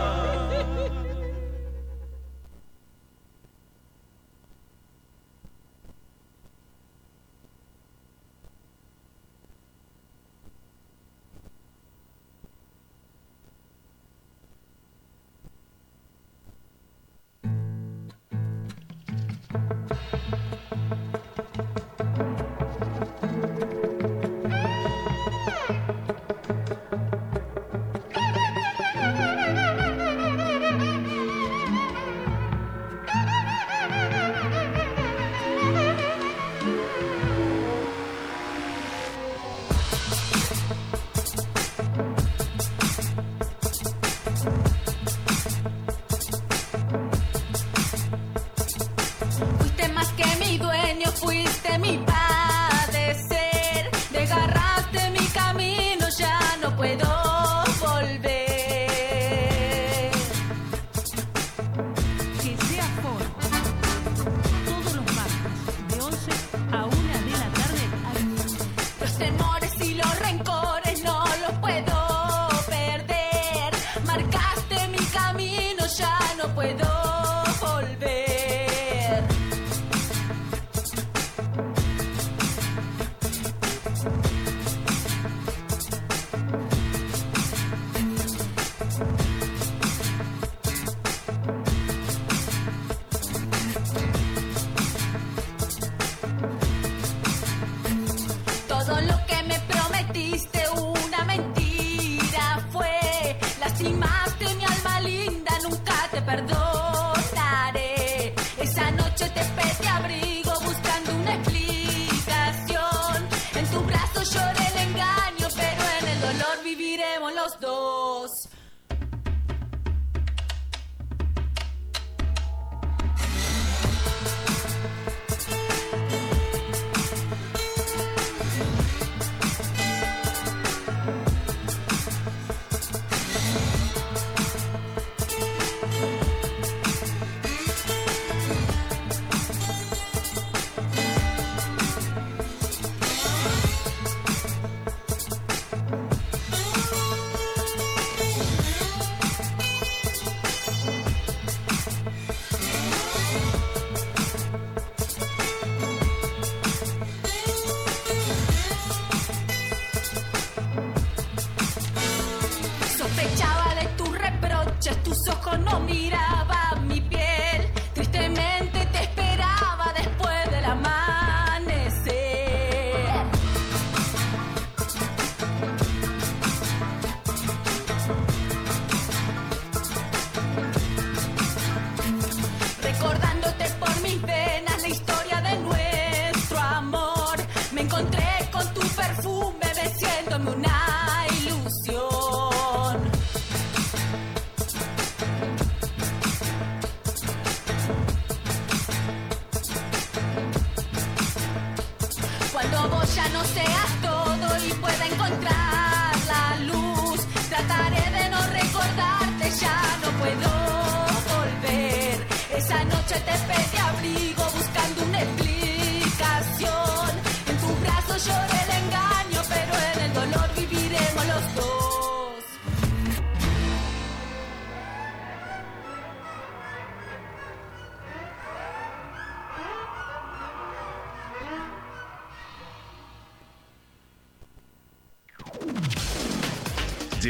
Luz, trataré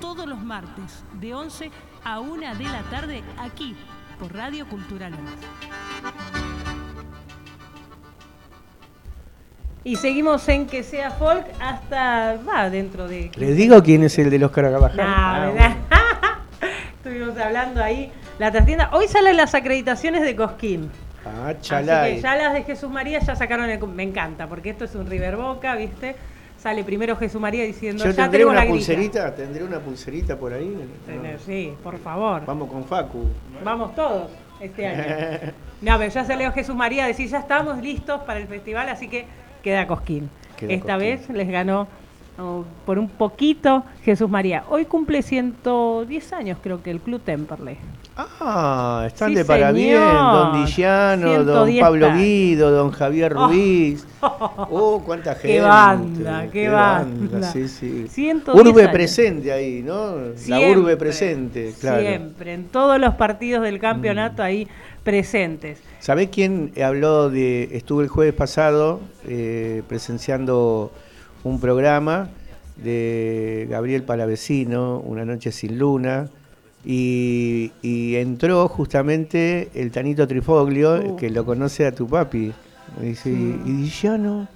Todos los martes, de 11 a 1 de la tarde, aquí, por Radio Cultural. Y seguimos en que sea folk hasta va dentro de. ¿Les digo quién es el de los Carabajal? No, Ah. Estuvimos hablando ahí. La trastienda. Hoy salen las acreditaciones de Cosquín. Ah, Así que ya las de Jesús María ya sacaron el. Me encanta, porque esto es un River Boca, ¿viste? Sale primero Jesús María diciendo. Yo ya tendré una la grilla". pulserita, tendré una pulserita por ahí. Sí, por favor. Vamos con Facu. Vamos todos este año. No, pero ya salió Jesús María a decir, ya estamos listos para el festival, así que queda Cosquín. Queda Esta Cosquín. vez les ganó por un poquito Jesús María. Hoy cumple 110 años, creo que el Club Temperley. Ah, están Sí, de parabien, don Dillano, don 110 Pablo años. Guido, don Javier Oh. Ruiz. Oh, cuánta gente. Qué banda, qué banda. Sí, sí. 110 Urbe años. presente ahí, ¿no? la urbe presente, claro. Siempre, en todos los partidos del campeonato ahí presentes. ¿Sabés quién habló de, estuvo el jueves pasado eh, presenciando un programa de Gabriel Palavecino, Una noche sin luna, y, y entró justamente el Tanito Trifoglio, Uh. que lo conoce a tu papi. Me dice, Mm. y Dillano,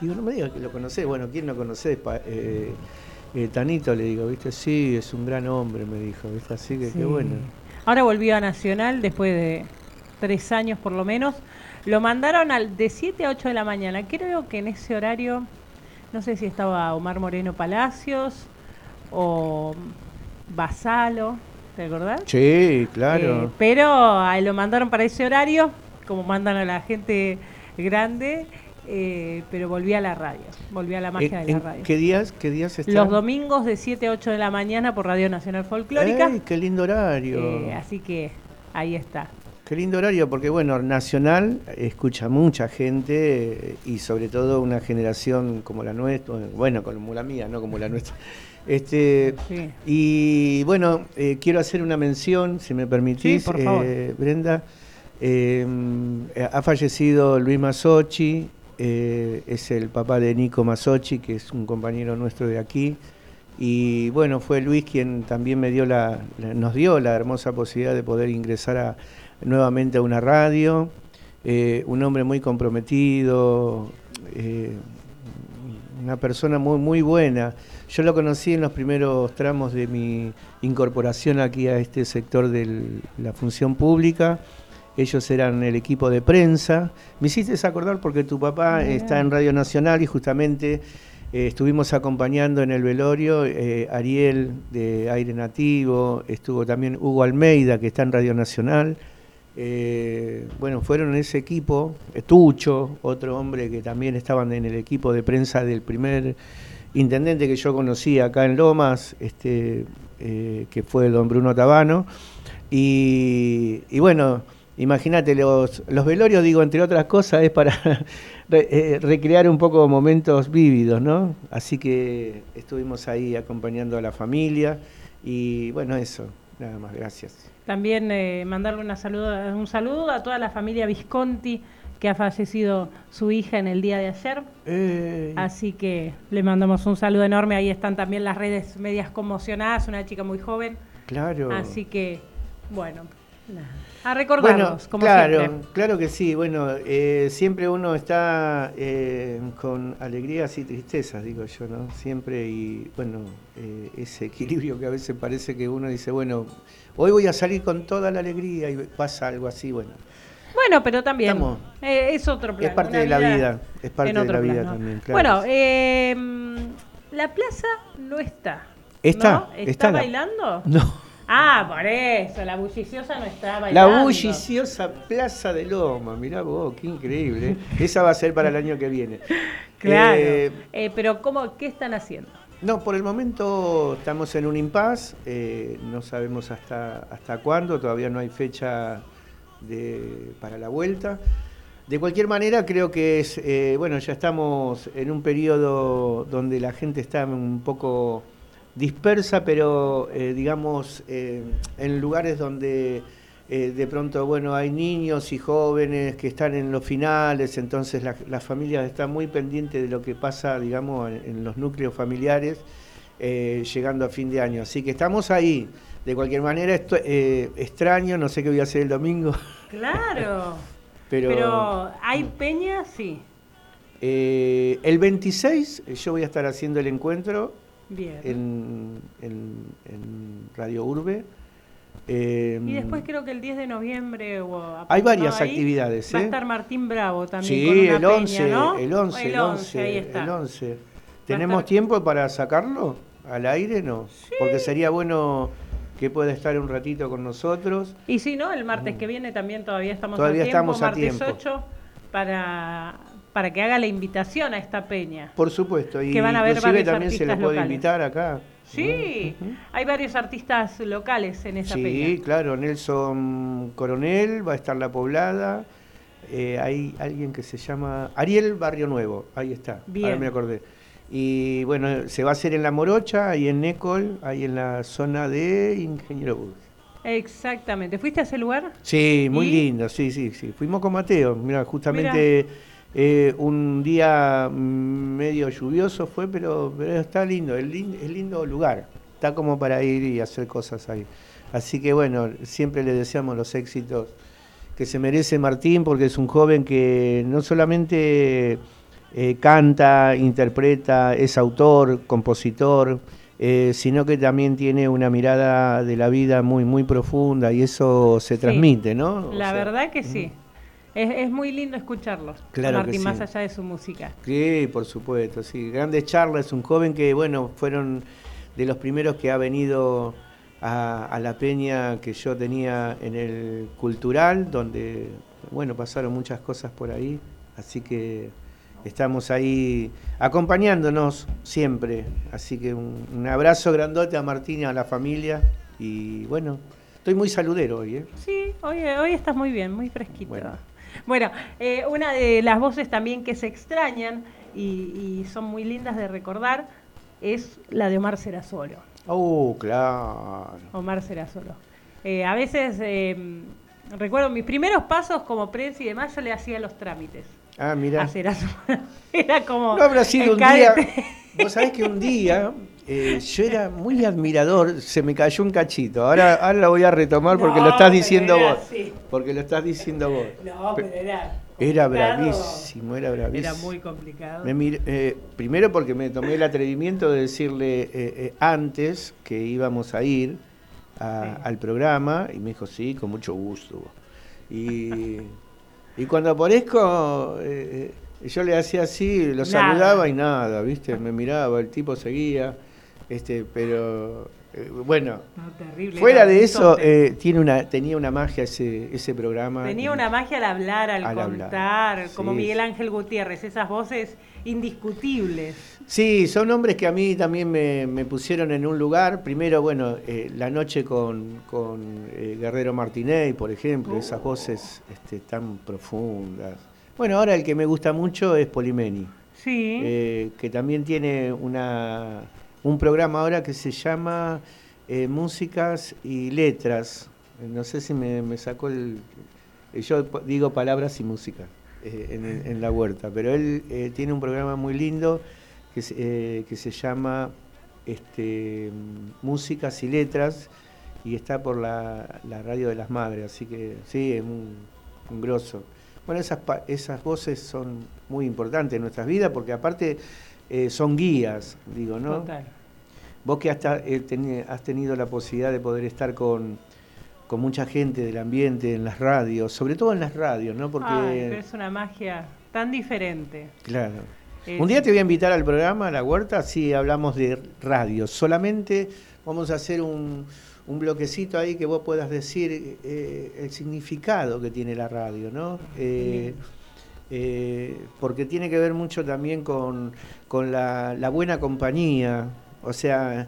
digo, no me digas que lo conocés, bueno, ¿quién no conoce eh, eh, Tanito? Le digo, viste, sí, es un gran hombre, me dijo, viste, así que Sí. qué bueno. Ahora volvió a Nacional después de tres años por lo menos. Lo mandaron al de 7 a 8 de la mañana. Creo que en ese horario, no sé si estaba Omar Moreno Palacios o Basalo, ¿te acordás? Sí, claro. Eh, pero ah, lo mandaron para ese horario, como mandan a la gente grande, eh, pero volví a la radio, volví a la magia ¿En- de la radio. ¿Qué días, qué días están? Los domingos de 7 a 8 de la mañana por Radio Nacional Folclórica. ¡Ey, qué lindo horario! Eh, así que ahí está. Qué lindo horario, porque bueno, Nacional escucha mucha gente y sobre todo una generación como la nuestra, bueno, como la mía, no como la nuestra. Este, Sí. Y bueno, eh, quiero hacer una mención, si me permitís, Sí, por favor. eh, Brenda. Eh, ha fallecido Luis Masochi, eh, es el papá de Nico Masochi, que es un compañero nuestro de aquí. Y bueno, fue Luis quien también me dio la, la- nos dio la hermosa posibilidad de poder ingresar a, nuevamente a una radio. Eh, un hombre muy comprometido, eh, una persona muy, muy buena. Yo lo conocí en los primeros tramos de mi incorporación aquí a este sector de la función pública. Ellos eran el equipo de prensa. Me hiciste acordar porque tu papá está en Radio Nacional y justamente eh, estuvimos acompañando en el velorio eh, Ariel de Aire Nativo, estuvo también Hugo Almeida que está en Radio Nacional. Eh, bueno, fueron ese equipo, eh, Tucho, otro hombre que también estaban en el equipo de prensa del primer intendente que yo conocí acá en Lomas, este, eh, que fue don Bruno Tabano. Y, bueno, imagínate, los, velorios, digo, entre otras cosas, es para eh, recrear un poco momentos vívidos, ¿no? Así que estuvimos ahí acompañando a la familia y bueno, eso, nada más, gracias. También eh, mandarle una saludo, un saludo a toda la familia Visconti que ha fallecido su hija en el día de ayer. Eh, Así que le mandamos un saludo enorme. Ahí están también las redes medias conmocionadas, una chica muy joven. Claro. Así que, bueno, a recordarlos, Bueno, como claro, siempre. claro que sí. Bueno, eh, siempre uno está eh, con alegrías y tristezas, digo yo, ¿no? Siempre y, bueno, ese equilibrio que a veces parece que uno dice, bueno, hoy voy a salir con toda la alegría y pasa algo así, bueno. Bueno, pero también eh, es otro plan. Es parte de la vida, es parte de la vida también, claro. Bueno, eh, la plaza no está. ¿Está? ¿no? ¿Está, ¿Está la- bailando? No. Ah, por eso, la bulliciosa no está La bailando. bulliciosa Plaza de Loma, mirá vos, qué increíble. ¿eh? Esa va a ser para el año que viene. Claro. Eh, pero ¿cómo, ¿qué están haciendo? No, por el momento estamos en un impasse, eh, no sabemos hasta, hasta cuándo, todavía no hay fecha para la vuelta. De cualquier manera, creo que es, eh, bueno, ya estamos en un periodo donde la gente está un poco dispersa, pero eh, digamos en lugares donde eh, de pronto, bueno, hay niños y jóvenes que están en los finales, entonces la- las familias están muy pendientes de lo que pasa, digamos, en, en los núcleos familiares, eh, llegando a fin de año. Así que estamos ahí. De cualquier manera, esto, eh, extraño, no sé qué voy a hacer el domingo, Claro. pero, Pero hay peña, sí. el 26 yo voy a estar haciendo el encuentro Bien. en, en- en Radio Urbe. Eh, Y después creo que el 10 de noviembre o a- Hay varias. Ahí actividades, Va a ¿eh? estar Martín Bravo también Sí, con una el 11, peña, ¿no? el 11, el 11, ahí está. el 11. ¿Tenemos tiempo para sacarlo al aire? No. Porque sería bueno que pueda estar un ratito con nosotros. Y si no, el martes que viene también todavía estamos Todavía a tiempo, estamos a martes tiempo. 8, para, para que haga la invitación a esta peña. Por supuesto. Y Que van a haber inclusive también se artistas puede locales. invitar acá. Sí, hay varios artistas locales en esa Sí, peña. claro, Nelson Coronel, va a estar La Poblada, eh, hay alguien que se llama Ariel Barrio Nuevo, ahí está, Bien. ahora me acordé. Y bueno, se va a hacer en La Morocha, ahí en Necol, ahí en la zona de Ingeniero Bus. Exactamente. ¿Fuiste a ese lugar? Sí, muy ¿Y? lindo, sí, sí, sí. Fuimos con Mateo, mira, justamente eh, un día mm, medio lluvioso fue, pero, pero está lindo, es lindo, es lindo lugar, está como para ir y hacer cosas ahí. Así que bueno, siempre le deseamos los éxitos que se merece Martín, porque es un joven que no solamente eh, canta, interpreta, es autor, compositor, eh, sino que también tiene una mirada de la vida muy, muy profunda y eso se Sí. transmite, ¿no? O La sea, verdad que sí. Es, es muy lindo escucharlos. Claro que Martín, sí. más allá de su música. Sí, por supuesto, sí. Grandes charlas, es un joven que, bueno, fueron de los primeros que ha venido a, a la peña que yo tenía en el cultural, donde, bueno, pasaron muchas cosas por ahí, así que estamos ahí acompañándonos siempre. Así que un, un abrazo grandote a Martín y a la familia y, bueno, estoy muy saludero hoy, ¿eh? Sí, hoy, hoy estás muy bien, muy fresquito. Bueno, eh, una de las voces también que se extrañan y, y son muy lindas de recordar es la de Omar Serasolo. Oh, claro. Omar Serasolo. Eh, a veces, eh, recuerdo mis primeros pasos como prensa y demás, yo le hacía los trámites Ah, mira. a Serasolo. Era como... No habrá sido un día. Vos sabés que un día eh, yo era muy admirador, se me cayó un cachito. Ahora, ahora lo voy a retomar porque No, lo estás diciendo era vos. así. Porque lo estás diciendo vos. No, pero era... Era bravísimo, era bravísimo. Era muy complicado. Me mir- eh, primero porque me tomé el atrevimiento de decirle eh, eh, antes que íbamos a ir a- al programa y me dijo, sí, con mucho gusto. Y, y cuando aparezco, eh, eh, yo le hacía así, lo Nada. saludaba y nada, ¿viste? Me miraba, el tipo seguía, este, pero Eh, bueno, No, terrible, fuera era de eso, eh, tiene una, tenía una magia ese, ese programa. Tenía una magia al hablar, al, Al hablar, contar, como sí. Miguel Ángel Gutiérrez, esas voces indiscutibles. Sí, son hombres que a mí también me, me pusieron en un lugar. Primero, bueno, eh, la noche con, con eh, Guerrero Martinez, por ejemplo, esas voces este, tan profundas. Bueno, ahora el que me gusta mucho es Polimeni, Sí. que también tiene una, un programa ahora que se llama eh, Músicas y Letras. No sé si me, me sacó el... Yo digo palabras y música eh, en, la huerta, pero él eh, tiene un programa muy lindo que, se- eh, que se llama este, Músicas y Letras y está por la, radio de las madres, así que sí, es un, grosso. Bueno, esas, esas voces son muy importantes en nuestras vidas porque aparte eh, son guías, digo, ¿no? Total. Vos que has, ta- eh, has tenido la posibilidad de poder estar con, con mucha gente del ambiente en las radios, sobre todo en las radios, ¿no? Porque, Ay, pero es una magia tan diferente. claro. Eh, Un día te voy a invitar al programa, a la huerta, si hablamos de radio. Solamente vamos a hacer un, un bloquecito ahí que vos puedas decir eh, el significado que tiene la radio, ¿no? Eh, eh, porque tiene que ver mucho también con, con la, la buena compañía. O sea,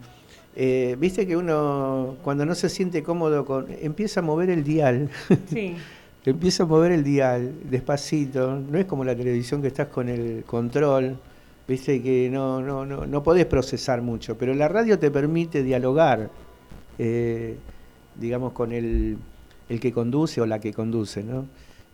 eh, viste que uno cuando no se siente cómodo con, empieza a mover el dial. Sí. empieza a mover el dial despacito. No es como la televisión que estás con el control. Viste que no, no, no, no podés procesar mucho, pero la radio te permite dialogar, eh, digamos, con el, el que conduce o la que conduce, ¿no?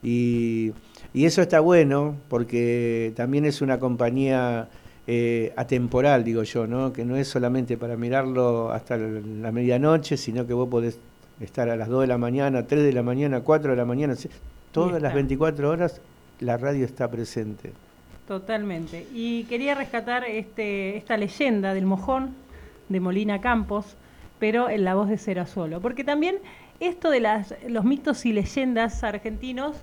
Y, y eso está bueno porque también es una compañía eh, atemporal, digo yo, ¿no? Que no es solamente para mirarlo hasta la medianoche, sino que vos podés estar a las 2 de la mañana, 3 de la mañana, 4 de la mañana, todas las está. 24 horas la radio está presente. Totalmente. Y quería rescatar este, esta leyenda del mojón de Molina Campos, pero en la voz de Solo. Porque también esto de las, los mitos y leyendas argentinos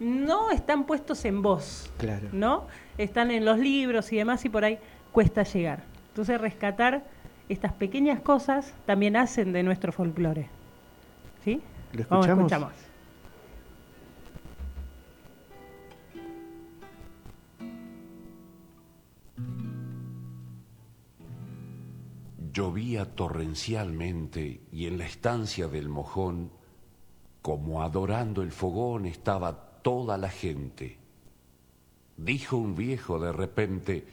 no están puestos en voz, Claro. ¿no? Están en los libros y demás y por ahí cuesta llegar. Entonces rescatar estas pequeñas cosas también hacen de nuestro folclore. ¿Sí? ¿Lo Vamos, escuchamos? escuchamos. Llovía torrencialmente y en la estancia del mojón, como adorando el fogón, estaba toda la gente. Dijo un viejo de repente,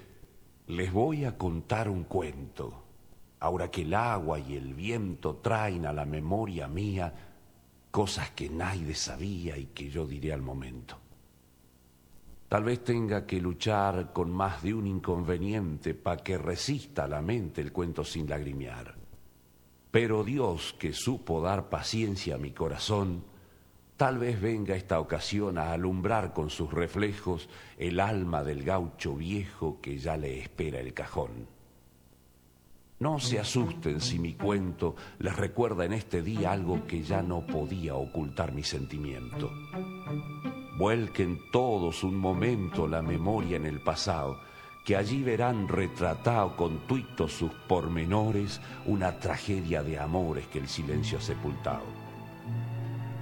les voy a contar un cuento, ahora que el agua y el viento traen a la memoria mía cosas que nadie sabía y que yo diré al momento. Tal vez tenga que luchar con más de un inconveniente para que resista la mente el cuento sin lagrimear. Pero Dios, que supo dar paciencia a mi corazón, tal vez venga esta ocasión a alumbrar con sus reflejos el alma del gaucho viejo que ya le espera el cajón. No se asusten si mi cuento les recuerda en este día algo que ya no podía ocultar mi sentimiento. Vuelquen todos un momento la memoria en el pasado, que allí verán retratado con tuitos sus pormenores una tragedia de amores que el silencio ha sepultado.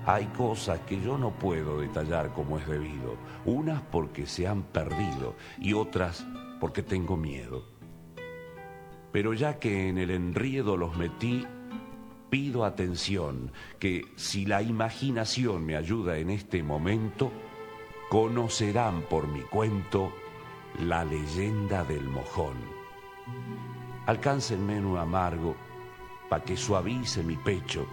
Hay cosas que yo no puedo detallar como es debido, unas porque se han perdido y otras porque tengo miedo. Pero ya que en el enriedo los metí, pido atención, que si la imaginación me ayuda en este momento, conocerán por mi cuento la leyenda del mojón. Alcáncenme un amargo para que suavice mi pecho,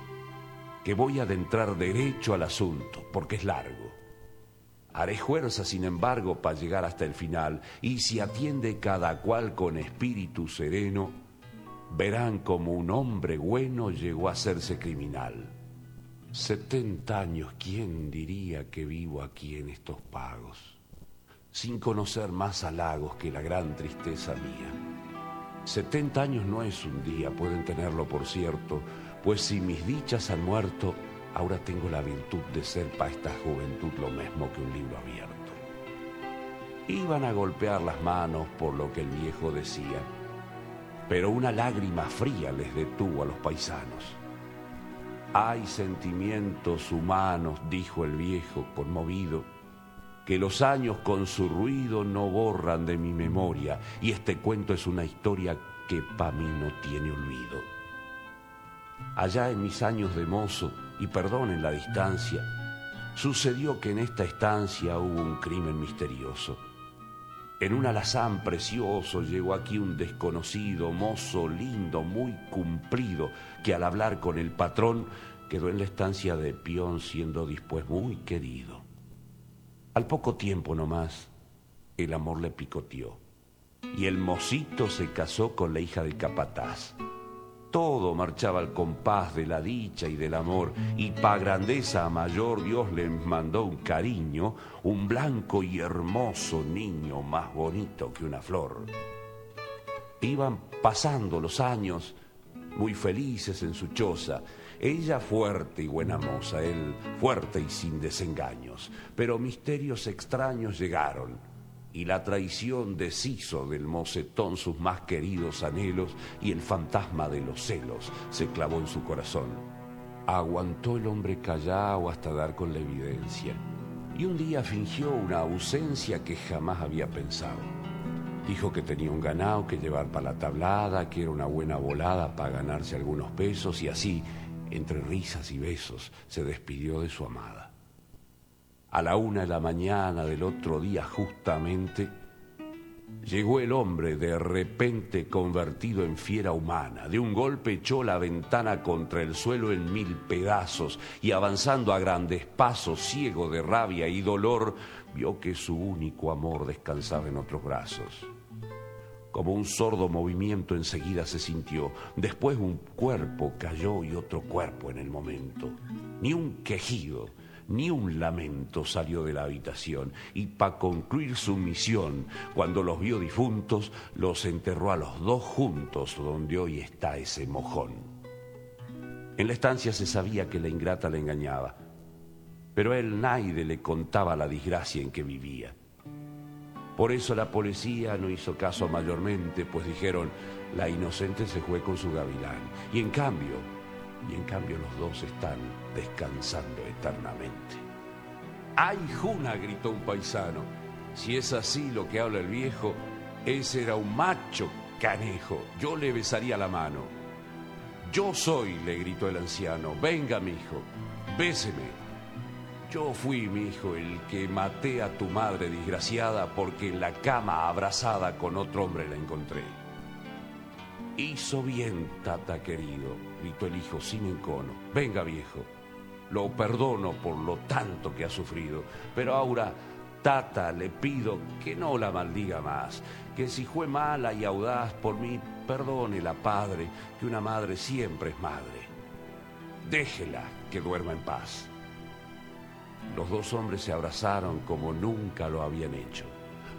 que voy a adentrar derecho al asunto, porque es largo. Haré fuerza, sin embargo, para llegar hasta el final, y si atiende cada cual con espíritu sereno, verán como un hombre bueno llegó a hacerse criminal. Setenta años, ¿quién diría que vivo aquí en estos pagos? Sin conocer más halagos que la gran tristeza mía. Setenta años no es un día, pueden tenerlo por cierto, pues si mis dichas han muerto, ahora tengo la virtud de ser para esta juventud lo mismo que un libro abierto. Iban a golpear las manos por lo que el viejo decía, pero una lágrima fría les detuvo a los paisanos. Hay sentimientos humanos, dijo el viejo conmovido, que los años con su ruido no borran de mi memoria, y este cuento es una historia que pa' mí no tiene olvido. Allá en mis años de mozo, y perdonen la distancia, sucedió que en esta estancia hubo un crimen misterioso. En un alazán precioso llegó aquí un desconocido, mozo lindo, muy cumplido, que al hablar con el patrón quedó en la estancia de peón siendo después muy querido. Al poco tiempo nomás, el amor le picoteó y el mocito se casó con la hija del capataz. Todo marchaba al compás de la dicha y del amor, y pa' grandeza mayor Dios les mandó un cariño, un blanco y hermoso niño más bonito que una flor. Iban pasando los años, muy felices en su choza, ella fuerte y buena moza, él fuerte y sin desengaños, pero misterios extraños llegaron y la traición deshizo del mocetón sus más queridos anhelos y el fantasma de los celos se clavó en su corazón. Aguantó el hombre callado hasta dar con la evidencia y un día fingió una ausencia que jamás había pensado. Dijo que tenía un ganado que llevar para la tablada, que era una buena volada para ganarse algunos pesos y así, entre risas y besos, se despidió de su amada. A la una de la mañana del otro día justamente, llegó el hombre de repente convertido en fiera humana. De un golpe echó la ventana contra el suelo en mil pedazos y avanzando a grandes pasos, ciego de rabia y dolor, vio que su único amor descansaba en otros brazos. Como un sordo movimiento enseguida se sintió. Después un cuerpo cayó y otro cuerpo en el momento. Ni un quejido, ni un lamento salió de la habitación y para concluir su misión, cuando los vio difuntos, los enterró a los dos juntos donde hoy está ese mojón. En la estancia se sabía que la ingrata le engañaba, pero a él nadie le contaba la desgracia en que vivía. Por eso la policía no hizo caso mayormente, pues dijeron, la inocente se fue con su gavilán. Y en cambio, y en cambio los dos están descansando eternamente. ¡Ay, Juna! gritó un paisano. Si es así lo que habla el viejo, ese era un macho canejo. Yo le besaría la mano. Yo soy, le gritó el anciano. Venga, mi hijo, béseme. Yo fui, mi hijo, el que maté a tu madre desgraciada porque en la cama abrazada con otro hombre la encontré. Hizo bien, tata querido, gritó el hijo sin encono. Venga, viejo, lo perdono por lo tanto que ha sufrido, pero ahora, tata, le pido que no la maldiga más, que si fue mala y audaz por mí, perdone la padre, que una madre siempre es madre. Déjela que duerma en paz. Los dos hombres se abrazaron como nunca lo habían hecho,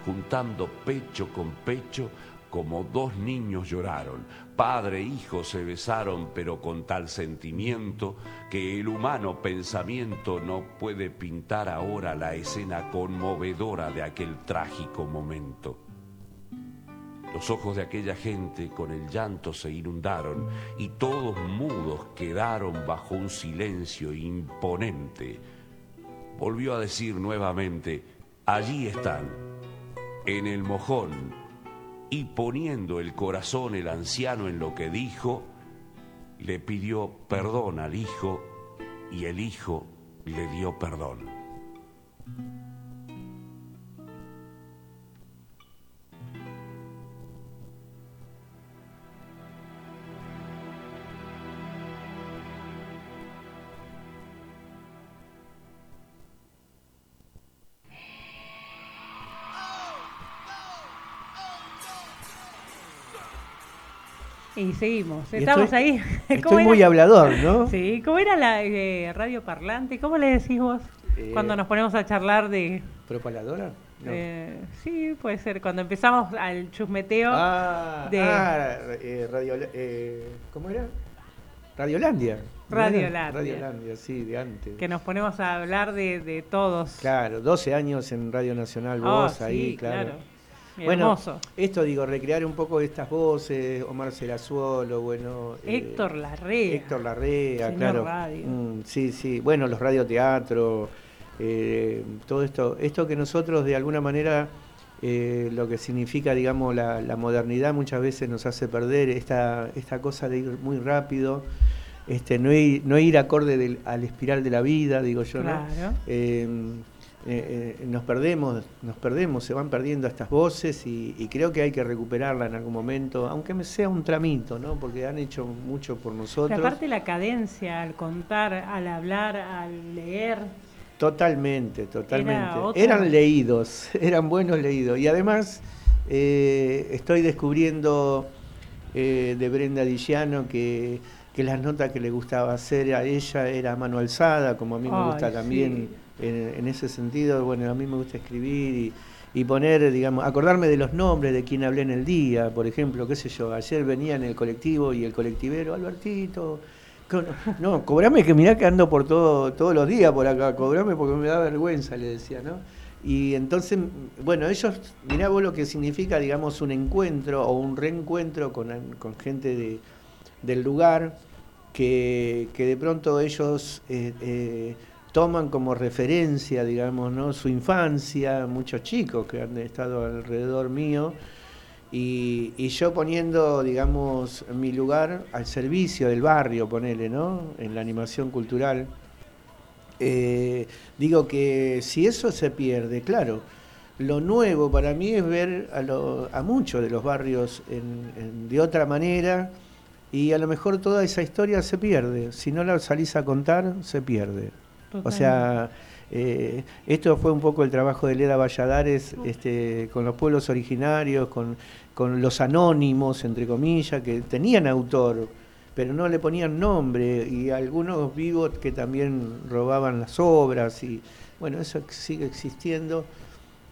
juntando pecho con pecho como dos niños lloraron. Padre e hijo se besaron, pero con tal sentimiento que el humano pensamiento no puede pintar ahora la escena conmovedora de aquel trágico momento. Los ojos de aquella gente con el llanto se inundaron y todos mudos quedaron bajo un silencio imponente. Volvió a decir nuevamente, allí están, en el mojón, y poniendo el corazón el anciano en lo que dijo, le pidió perdón al hijo y el hijo le dio perdón. Y seguimos, Y estamos estoy- ahí. estoy muy hablador, ¿no? Sí, ¿cómo era la eh, radio parlante? ¿Cómo le decís vos Eh, cuando nos ponemos a charlar de... ¿Propaladora? No. eh, sí, puede ser, cuando empezamos al chusmeteo Ah, de ah, eh, radio, eh, ¿cómo era? Radiolandia. Radiolandia. Radiolandia, sí, de antes. que nos ponemos a hablar de, de todos. Claro, 12 años en Radio Nacional, Oh, vos ahí, sí, claro. claro. Bueno, Hermoso. esto digo, recrear un poco estas voces, Omar Serazuolo, bueno... eh, Héctor Larrea. Héctor Larrea, Señor claro. radio. Mm, sí, sí. Bueno, los radioteatros, eh, todo esto. Esto que nosotros de alguna manera, eh, lo que significa, digamos, la, la modernidad muchas veces nos hace perder esta, esta cosa de ir muy rápido, este, no, ir, no ir acorde del- al espiral de la vida, digo yo, Claro. ¿no? Eh, eh, eh, nos perdemos, nos perdemos, se van perdiendo estas voces y, y creo que hay que recuperarla en algún momento, aunque sea un tramito, ¿no? Porque han hecho mucho por Pero nosotros. aparte la cadencia, al contar, al hablar, al leer. Totalmente, totalmente. Eran leídos, eran buenos leídos. Y además eh, estoy descubriendo de Brenda Dillano que, que las notas que le gustaba hacer a ella era mano alzada, como a mí me Ay, gusta también. En, ese sentido. Bueno, a mí me gusta escribir y, poner, digamos, acordarme de los nombres de quien hablé en el día, por ejemplo, qué sé yo, ayer venía en el colectivo y el colectivero, Albertito, no, cobrame que mirá que ando por todo, todos los días por acá, cobrame porque me da vergüenza, le decía, ¿no? Y entonces, bueno, ellos, mirá vos lo que significa, digamos, un encuentro o un reencuentro con, con gente de, del lugar, que, que de pronto ellos eh, eh, toman como referencia, digamos, ¿no? su infancia, muchos chicos que han estado alrededor mío, y, yo poniendo, digamos, mi lugar al servicio del barrio, ponele, ¿no? En la animación cultural. Eh, digo que si eso se pierde, claro, lo nuevo para mí es ver a, lo- a muchos de los barrios de otra manera y a lo mejor toda esa historia se pierde. Si no la salís a contar, se pierde. O sea, eh, esto fue un poco el trabajo de Leda Valladares este, con los pueblos originarios, con, con los anónimos, entre comillas, que tenían autor, pero no le ponían nombre, y algunos vivos que también robaban las obras, y bueno, eso sigue existiendo.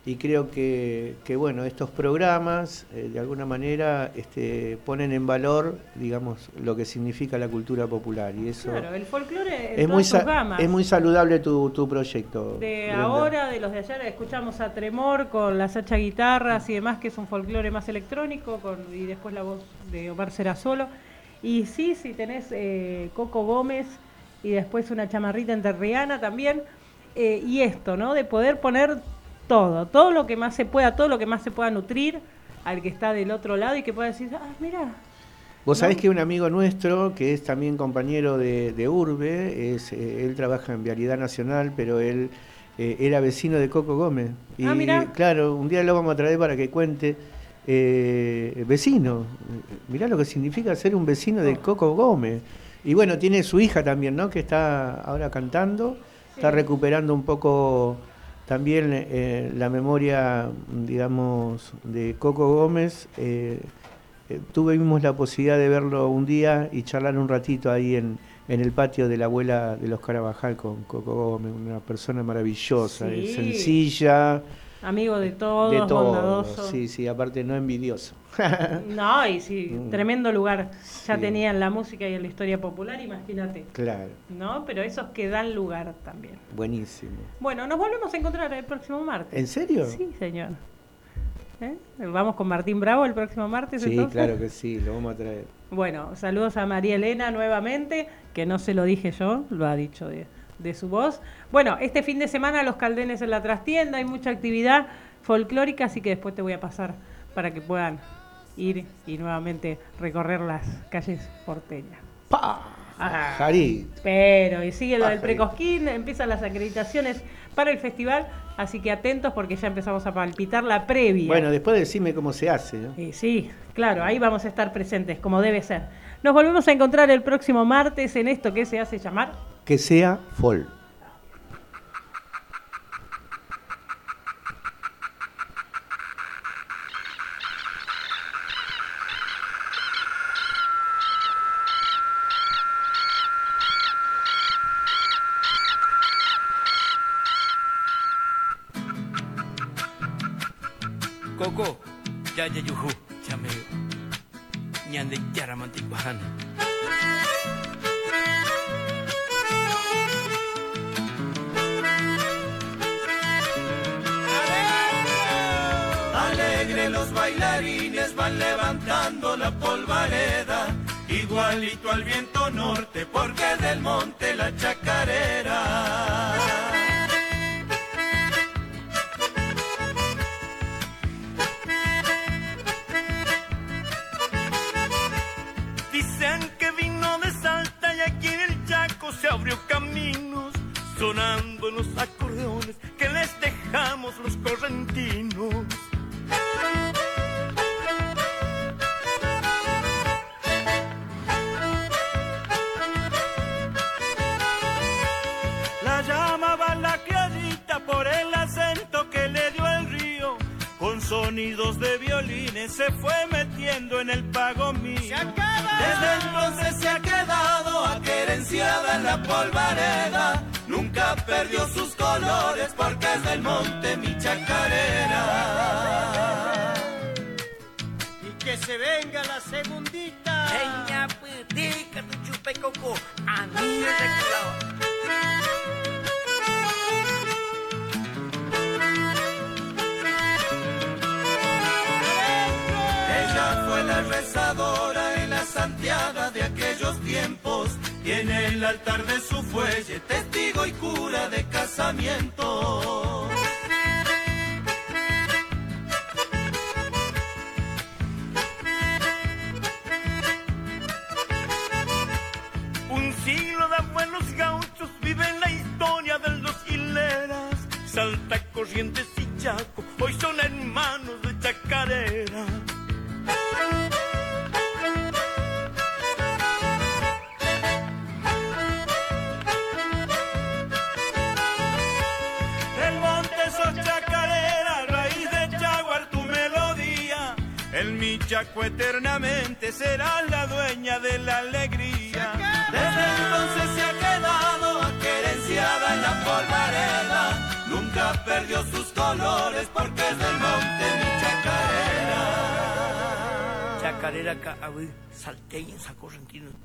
Y creo que, que, bueno, estos programas eh, de alguna manera este, ponen en valor, digamos, lo que significa la cultura popular. Y eso Claro, el folclore es, muy es muy saludable tu, tu proyecto. De Brenda. ahora, de los de ayer, escuchamos a Tremor con las hacha guitarras y demás, que es un folclore más electrónico, con, y después la voz de Omar Solo Y sí, sí, tenés eh, Coco Gómez y después una chamarrita enterriana también. eh, y esto, ¿no? De poder poner todo, todo lo que más se pueda, todo lo que más se pueda nutrir al que está del otro lado y que pueda decir, ah, mira, Vos sabés que un amigo nuestro, que es también compañero de, de Urbe, es, eh, él trabaja en Vialidad Nacional, pero él eh, era vecino de Coco Gómez. Y Ah, mirá. claro, un día lo vamos a traer para que cuente. eh, vecino, mirá lo que significa ser un vecino de Coco Gómez. Y bueno, tiene su hija también, ¿no? Que está ahora cantando, está recuperando un poco también eh, la memoria, digamos, de Coco Gómez. eh, eh, tuvimos la posibilidad de verlo un día y charlar un ratito ahí en, en el patio de la abuela de los Carabajal con Coco Gómez, una persona maravillosa, eh, Sí. sencilla, amigo de todos, de todo. bondadoso. Sí, sí, aparte no envidioso. No, y sí, Mm. tremendo lugar. Ya Sí. tenían la música y la historia popular, imagínate. Claro, ¿No? Pero esos que dan lugar también. buenísimo. Bueno, nos volvemos a encontrar el próximo martes. ¿En serio? Sí, señor. ¿Eh? Vamos con Martín Bravo el próximo martes. Sí, entonces? claro que sí, lo vamos a traer. Bueno, saludos a María Elena nuevamente, que no se lo dije yo, lo ha dicho de, de su voz. Bueno, este fin de semana los caldenes en la trastienda, hay mucha actividad folclórica, así que después te voy a pasar para que puedan ir y nuevamente recorrer las calles porteñas. Ah, Jari, pero, y sigue lo del Ah, precosquín, empiezan las acreditaciones para el festival, así que atentos porque ya empezamos a palpitar la previa. bueno, después decime cómo se hace. ¿no? Sí, claro, ahí vamos a estar presentes, como debe ser. Nos volvemos a encontrar el próximo martes en esto que se hace llamar. Que sea folk. Jaya yuhu, chameo. Nyande jara mantik bahana. Alegre bailarines van levantando la polvareda, igualito al viento norte, porque del monte la chacarera. Chacarera, ca- a ver, salteña, sacorrentino, chapochero.